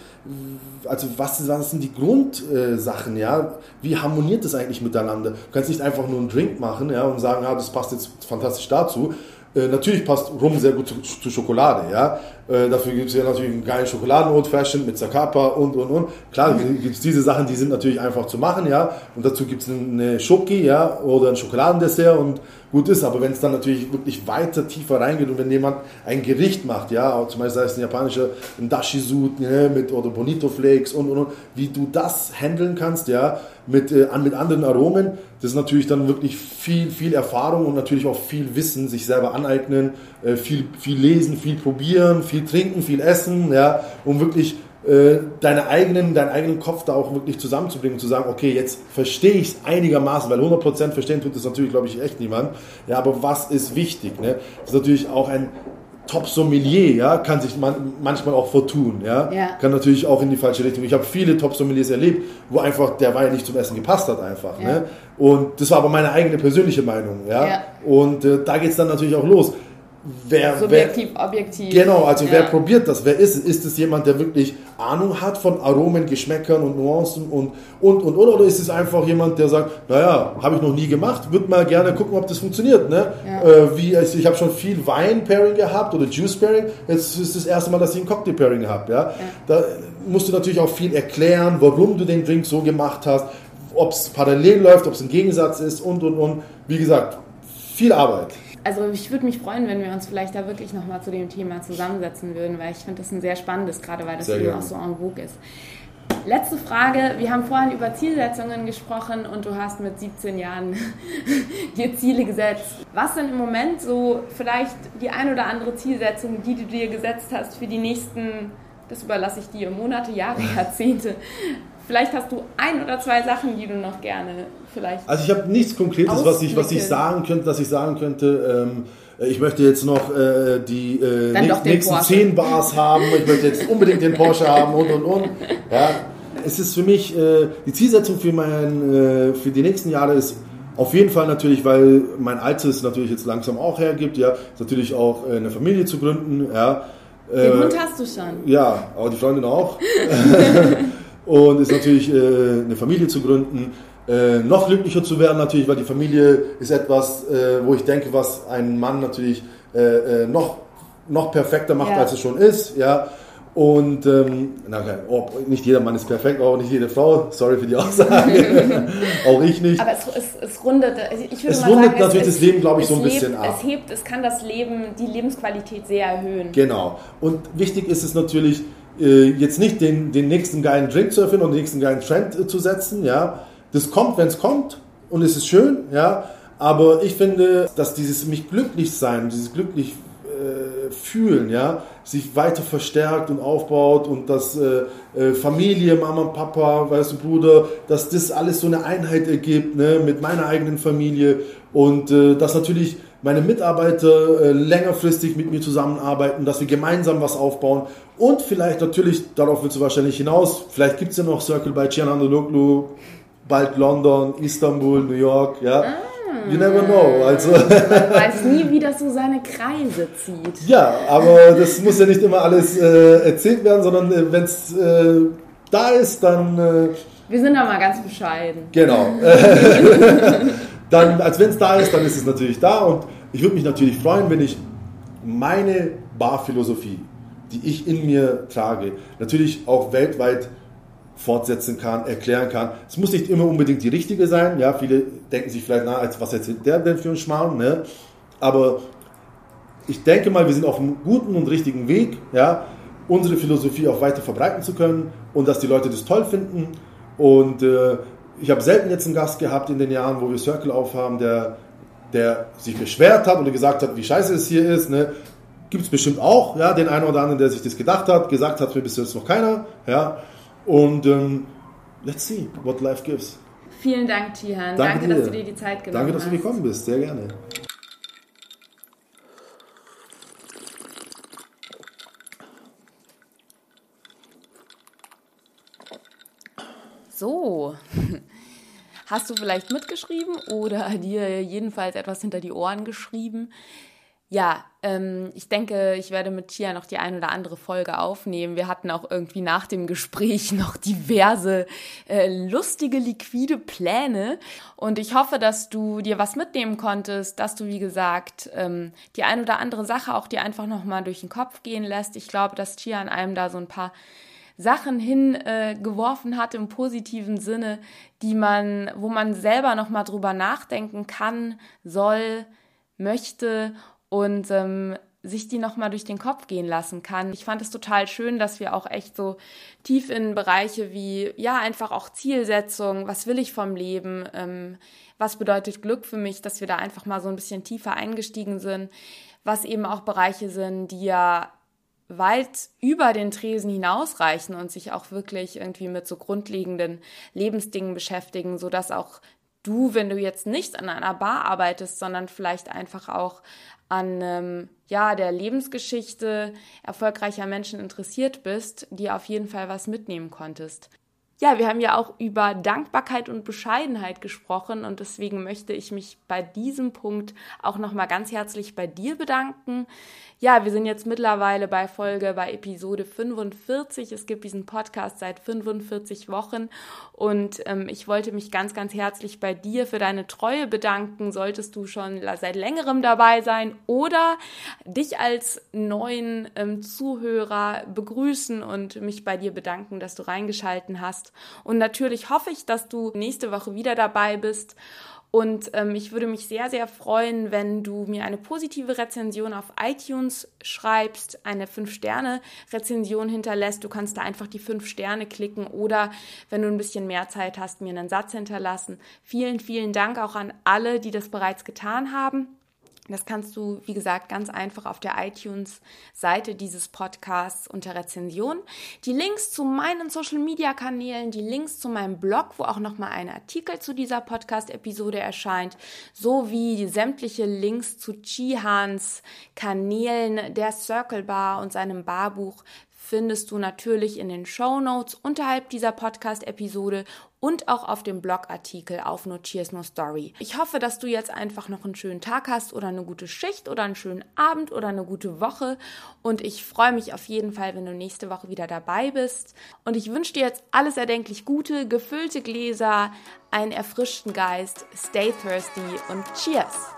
also was, was sind die Grundsachen, ja? Wie harmoniert das eigentlich miteinander? Du kannst nicht einfach nur einen Drink machen, ja, und sagen, ja, das passt jetzt fantastisch dazu. Äh, natürlich passt Rum sehr gut zu, zu Schokolade, ja. Äh, dafür gibt es ja natürlich einen geilen Schokoladen Old Fashioned mit Zacapa und und und. Klar, gibt es diese Sachen, die sind natürlich einfach zu machen, ja. Und dazu gibt es eine Schoki, ja, oder ein Schokoladendessert und gut ist. Aber wenn es dann natürlich wirklich weiter tiefer reingeht und wenn jemand ein Gericht macht, ja, zum Beispiel sei es ein japanischer ein Dashi-Sud ne, mit oder Bonito Flakes und und und, wie du das handeln kannst, ja mit, äh, mit anderen Aromen. Das ist natürlich dann wirklich viel, viel Erfahrung und natürlich auch viel Wissen, sich selber aneignen, äh, viel, viel lesen, viel probieren, viel trinken, viel essen, ja, um wirklich äh, deine eigenen, deinen eigenen Kopf da auch wirklich zusammenzubringen und zu sagen, okay, jetzt verstehe ich es einigermaßen, weil 100% verstehen tut das natürlich, glaube ich, echt niemand. Ja, aber was ist wichtig? Ne? Das ist natürlich auch ein Top-Sommelier, ja, kann sich man, manchmal auch vertun, ja? ja? Kann natürlich auch in die falsche Richtung. Ich habe viele Top-Sommeliers erlebt, wo einfach der Wein nicht zum Essen gepasst hat einfach, ja. ne? Und das war aber meine eigene persönliche Meinung, ja? ja. Und äh, da geht es dann natürlich auch los wer, subjektiv, wer, objektiv. Genau, also ja. wer probiert das? Wer ist es? Ist es jemand, der wirklich Ahnung hat von Aromen, Geschmäckern und Nuancen und und und oder, oder ist es einfach jemand, der sagt, naja, habe ich noch nie gemacht, würde mal gerne gucken, ob das funktioniert. Ne? Ja. Äh, wie, also ich habe schon viel Wein-Pairing gehabt oder Juice-Pairing, jetzt ist das erste Mal, dass ich ein Cocktail-Pairing habe. Ja? ja? Da musst du natürlich auch viel erklären, warum du den Drink so gemacht hast, ob es parallel läuft, ob es ein Gegensatz ist und und und. Wie gesagt, viel Arbeit also ich würde mich freuen, wenn wir uns vielleicht da wirklich nochmal zu dem Thema zusammensetzen würden, weil ich finde das ein sehr spannendes, gerade weil das sehr Thema auch so en vogue ist. Letzte Frage. Wir haben vorhin über Zielsetzungen gesprochen und du hast mit 17 Jahren dir Ziele gesetzt. Was sind im Moment so vielleicht die ein oder andere Zielsetzung, die du dir gesetzt hast für die nächsten, das überlasse ich dir, Monate, Jahre, Jahrzehnte? Vielleicht hast du ein oder zwei Sachen, die du noch gerne vielleicht. Also ich habe nichts Konkretes, was ich, was ich sagen könnte, dass ich sagen könnte. Ähm, ich möchte jetzt noch äh, die äh, nächsten, nächsten zehn Bars haben. Ich möchte jetzt unbedingt den Porsche haben und und und. Ja, es ist für mich äh, die Zielsetzung für mein, äh, für die nächsten Jahre ist auf jeden Fall natürlich, weil mein Altes natürlich jetzt langsam auch hergibt, ja, ist natürlich auch äh, eine Familie zu gründen, ja. Den Hund hast du schon. Ja, aber die Freundin auch. und ist natürlich äh, eine Familie zu gründen, äh, noch glücklicher zu werden natürlich, weil die Familie ist etwas, äh, wo ich denke, was einen Mann natürlich äh, äh, noch, noch perfekter macht, ja. als es schon ist, ja. Und ähm, na, oh, nicht jeder Mann ist perfekt, auch nicht jede Frau. Sorry für die Aussage. auch ich nicht. Aber es, es, es rundet, ich würde es mal rundet sagen, natürlich es, das Leben, glaube ich, so ein lebt, bisschen ab. Es hebt, es kann das Leben, die Lebensqualität sehr erhöhen. Genau. Und wichtig ist es natürlich, äh, jetzt nicht den, den nächsten geilen Drink zu erfinden und den nächsten geilen Trend äh, zu setzen, ja. Das kommt, wenn es kommt und es ist schön, ja. Aber ich finde, dass dieses mich glücklich sein, dieses glücklich äh, fühlen, ja, sich weiter verstärkt und aufbaut und dass äh, äh, Familie, Mama, Papa, weißt du, Bruder, dass das alles so eine Einheit ergibt, ne, mit meiner eigenen Familie und äh, dass natürlich meine Mitarbeiter äh, längerfristig mit mir zusammenarbeiten, dass wir gemeinsam was aufbauen und vielleicht natürlich, darauf willst du wahrscheinlich hinaus, vielleicht gibt es ja noch Circle bei Cianandologlu, bald London, Istanbul, New York, ja. Ah. You never know. Also. Man weiß nie, wie das so seine Kreise zieht. Ja, aber das muss ja nicht immer alles äh, erzählt werden, sondern äh, wenn es äh, da ist, dann. Äh, wir sind da mal ganz bescheiden. Genau. dann, als wenn es da ist, dann ist es natürlich da und ich würde mich natürlich freuen, wenn ich meine Barphilosophie, die ich in mir trage, natürlich auch weltweit fortsetzen kann, erklären kann. Es muss nicht immer unbedingt die richtige sein. Ja, viele denken sich vielleicht, na, was erzählt der denn für einen Schmarrn? Ne? Aber ich denke mal, wir sind auf einem guten und richtigen Weg, ja, unsere Philosophie auch weiter verbreiten zu können und dass die Leute das toll finden. Und äh, ich habe selten jetzt einen Gast gehabt in den Jahren, wo wir Circle aufhaben, der, der sich beschwert hat oder gesagt hat, wie scheiße es hier ist. Ne? Gibt es bestimmt auch, ja, den einen oder anderen, der sich das gedacht hat, gesagt hat mir bis jetzt noch keiner. Ja? Und ähm, let's see what life gives. Vielen Dank, Tihan. Danke, Danke dass du dir die Zeit genommen hast. Danke, dass du gekommen bist. Sehr gerne. So, hast du vielleicht mitgeschrieben oder dir jedenfalls etwas hinter die Ohren geschrieben? Ja, ähm, ich denke, ich werde mit Tia noch die ein oder andere Folge aufnehmen. Wir hatten auch irgendwie nach dem Gespräch noch diverse äh, lustige, liquide Pläne. Und ich hoffe, dass du dir was mitnehmen konntest, dass du, wie gesagt, ähm, die ein oder andere Sache auch dir einfach nochmal durch den Kopf gehen lässt. Ich glaube, dass Tia an einem da so ein paar Sachen hingeworfen äh, hat im positiven Sinne, die man, wo man selber nochmal drüber nachdenken kann, soll, möchte und ähm, sich die nochmal durch den Kopf gehen lassen kann. Ich fand es total schön, dass wir auch echt so tief in Bereiche wie, ja, einfach auch Zielsetzung, was will ich vom Leben, ähm, was bedeutet Glück für mich, dass wir da einfach mal so ein bisschen tiefer eingestiegen sind, was eben auch Bereiche sind, die ja weit über den Tresen hinausreichen und sich auch wirklich irgendwie mit so grundlegenden Lebensdingen beschäftigen, so dass auch du, wenn du jetzt nicht an einer Bar arbeitest, sondern vielleicht einfach auch an ähm, ja der Lebensgeschichte erfolgreicher Menschen interessiert bist, die auf jeden Fall was mitnehmen konntest. Ja, wir haben ja auch über Dankbarkeit und Bescheidenheit gesprochen und deswegen möchte ich mich bei diesem Punkt auch noch mal ganz herzlich bei dir bedanken. Ja, wir sind jetzt mittlerweile bei Folge bei Episode 45. Es gibt diesen Podcast seit 45 Wochen und ähm, ich wollte mich ganz, ganz herzlich bei dir für deine Treue bedanken. Solltest du schon seit längerem dabei sein oder dich als neuen ähm, Zuhörer begrüßen und mich bei dir bedanken, dass du reingeschalten hast. Und natürlich hoffe ich, dass du nächste Woche wieder dabei bist. Und ähm, ich würde mich sehr, sehr freuen, wenn du mir eine positive Rezension auf iTunes schreibst, eine 5-Sterne-Rezension hinterlässt. Du kannst da einfach die 5 Sterne klicken oder, wenn du ein bisschen mehr Zeit hast, mir einen Satz hinterlassen. Vielen, vielen Dank auch an alle, die das bereits getan haben. Das kannst du, wie gesagt, ganz einfach auf der iTunes-Seite dieses Podcasts unter Rezension. Die Links zu meinen Social-Media-Kanälen, die Links zu meinem Blog, wo auch nochmal ein Artikel zu dieser Podcast-Episode erscheint, sowie sämtliche Links zu Chihans Kanälen, der Circle Bar und seinem Barbuch findest du natürlich in den Show Notes unterhalb dieser Podcast-Episode und auch auf dem Blogartikel auf No Cheers No Story. Ich hoffe, dass du jetzt einfach noch einen schönen Tag hast oder eine gute Schicht oder einen schönen Abend oder eine gute Woche und ich freue mich auf jeden Fall, wenn du nächste Woche wieder dabei bist und ich wünsche dir jetzt alles erdenklich Gute, gefüllte Gläser, einen erfrischten Geist, stay thirsty und Cheers!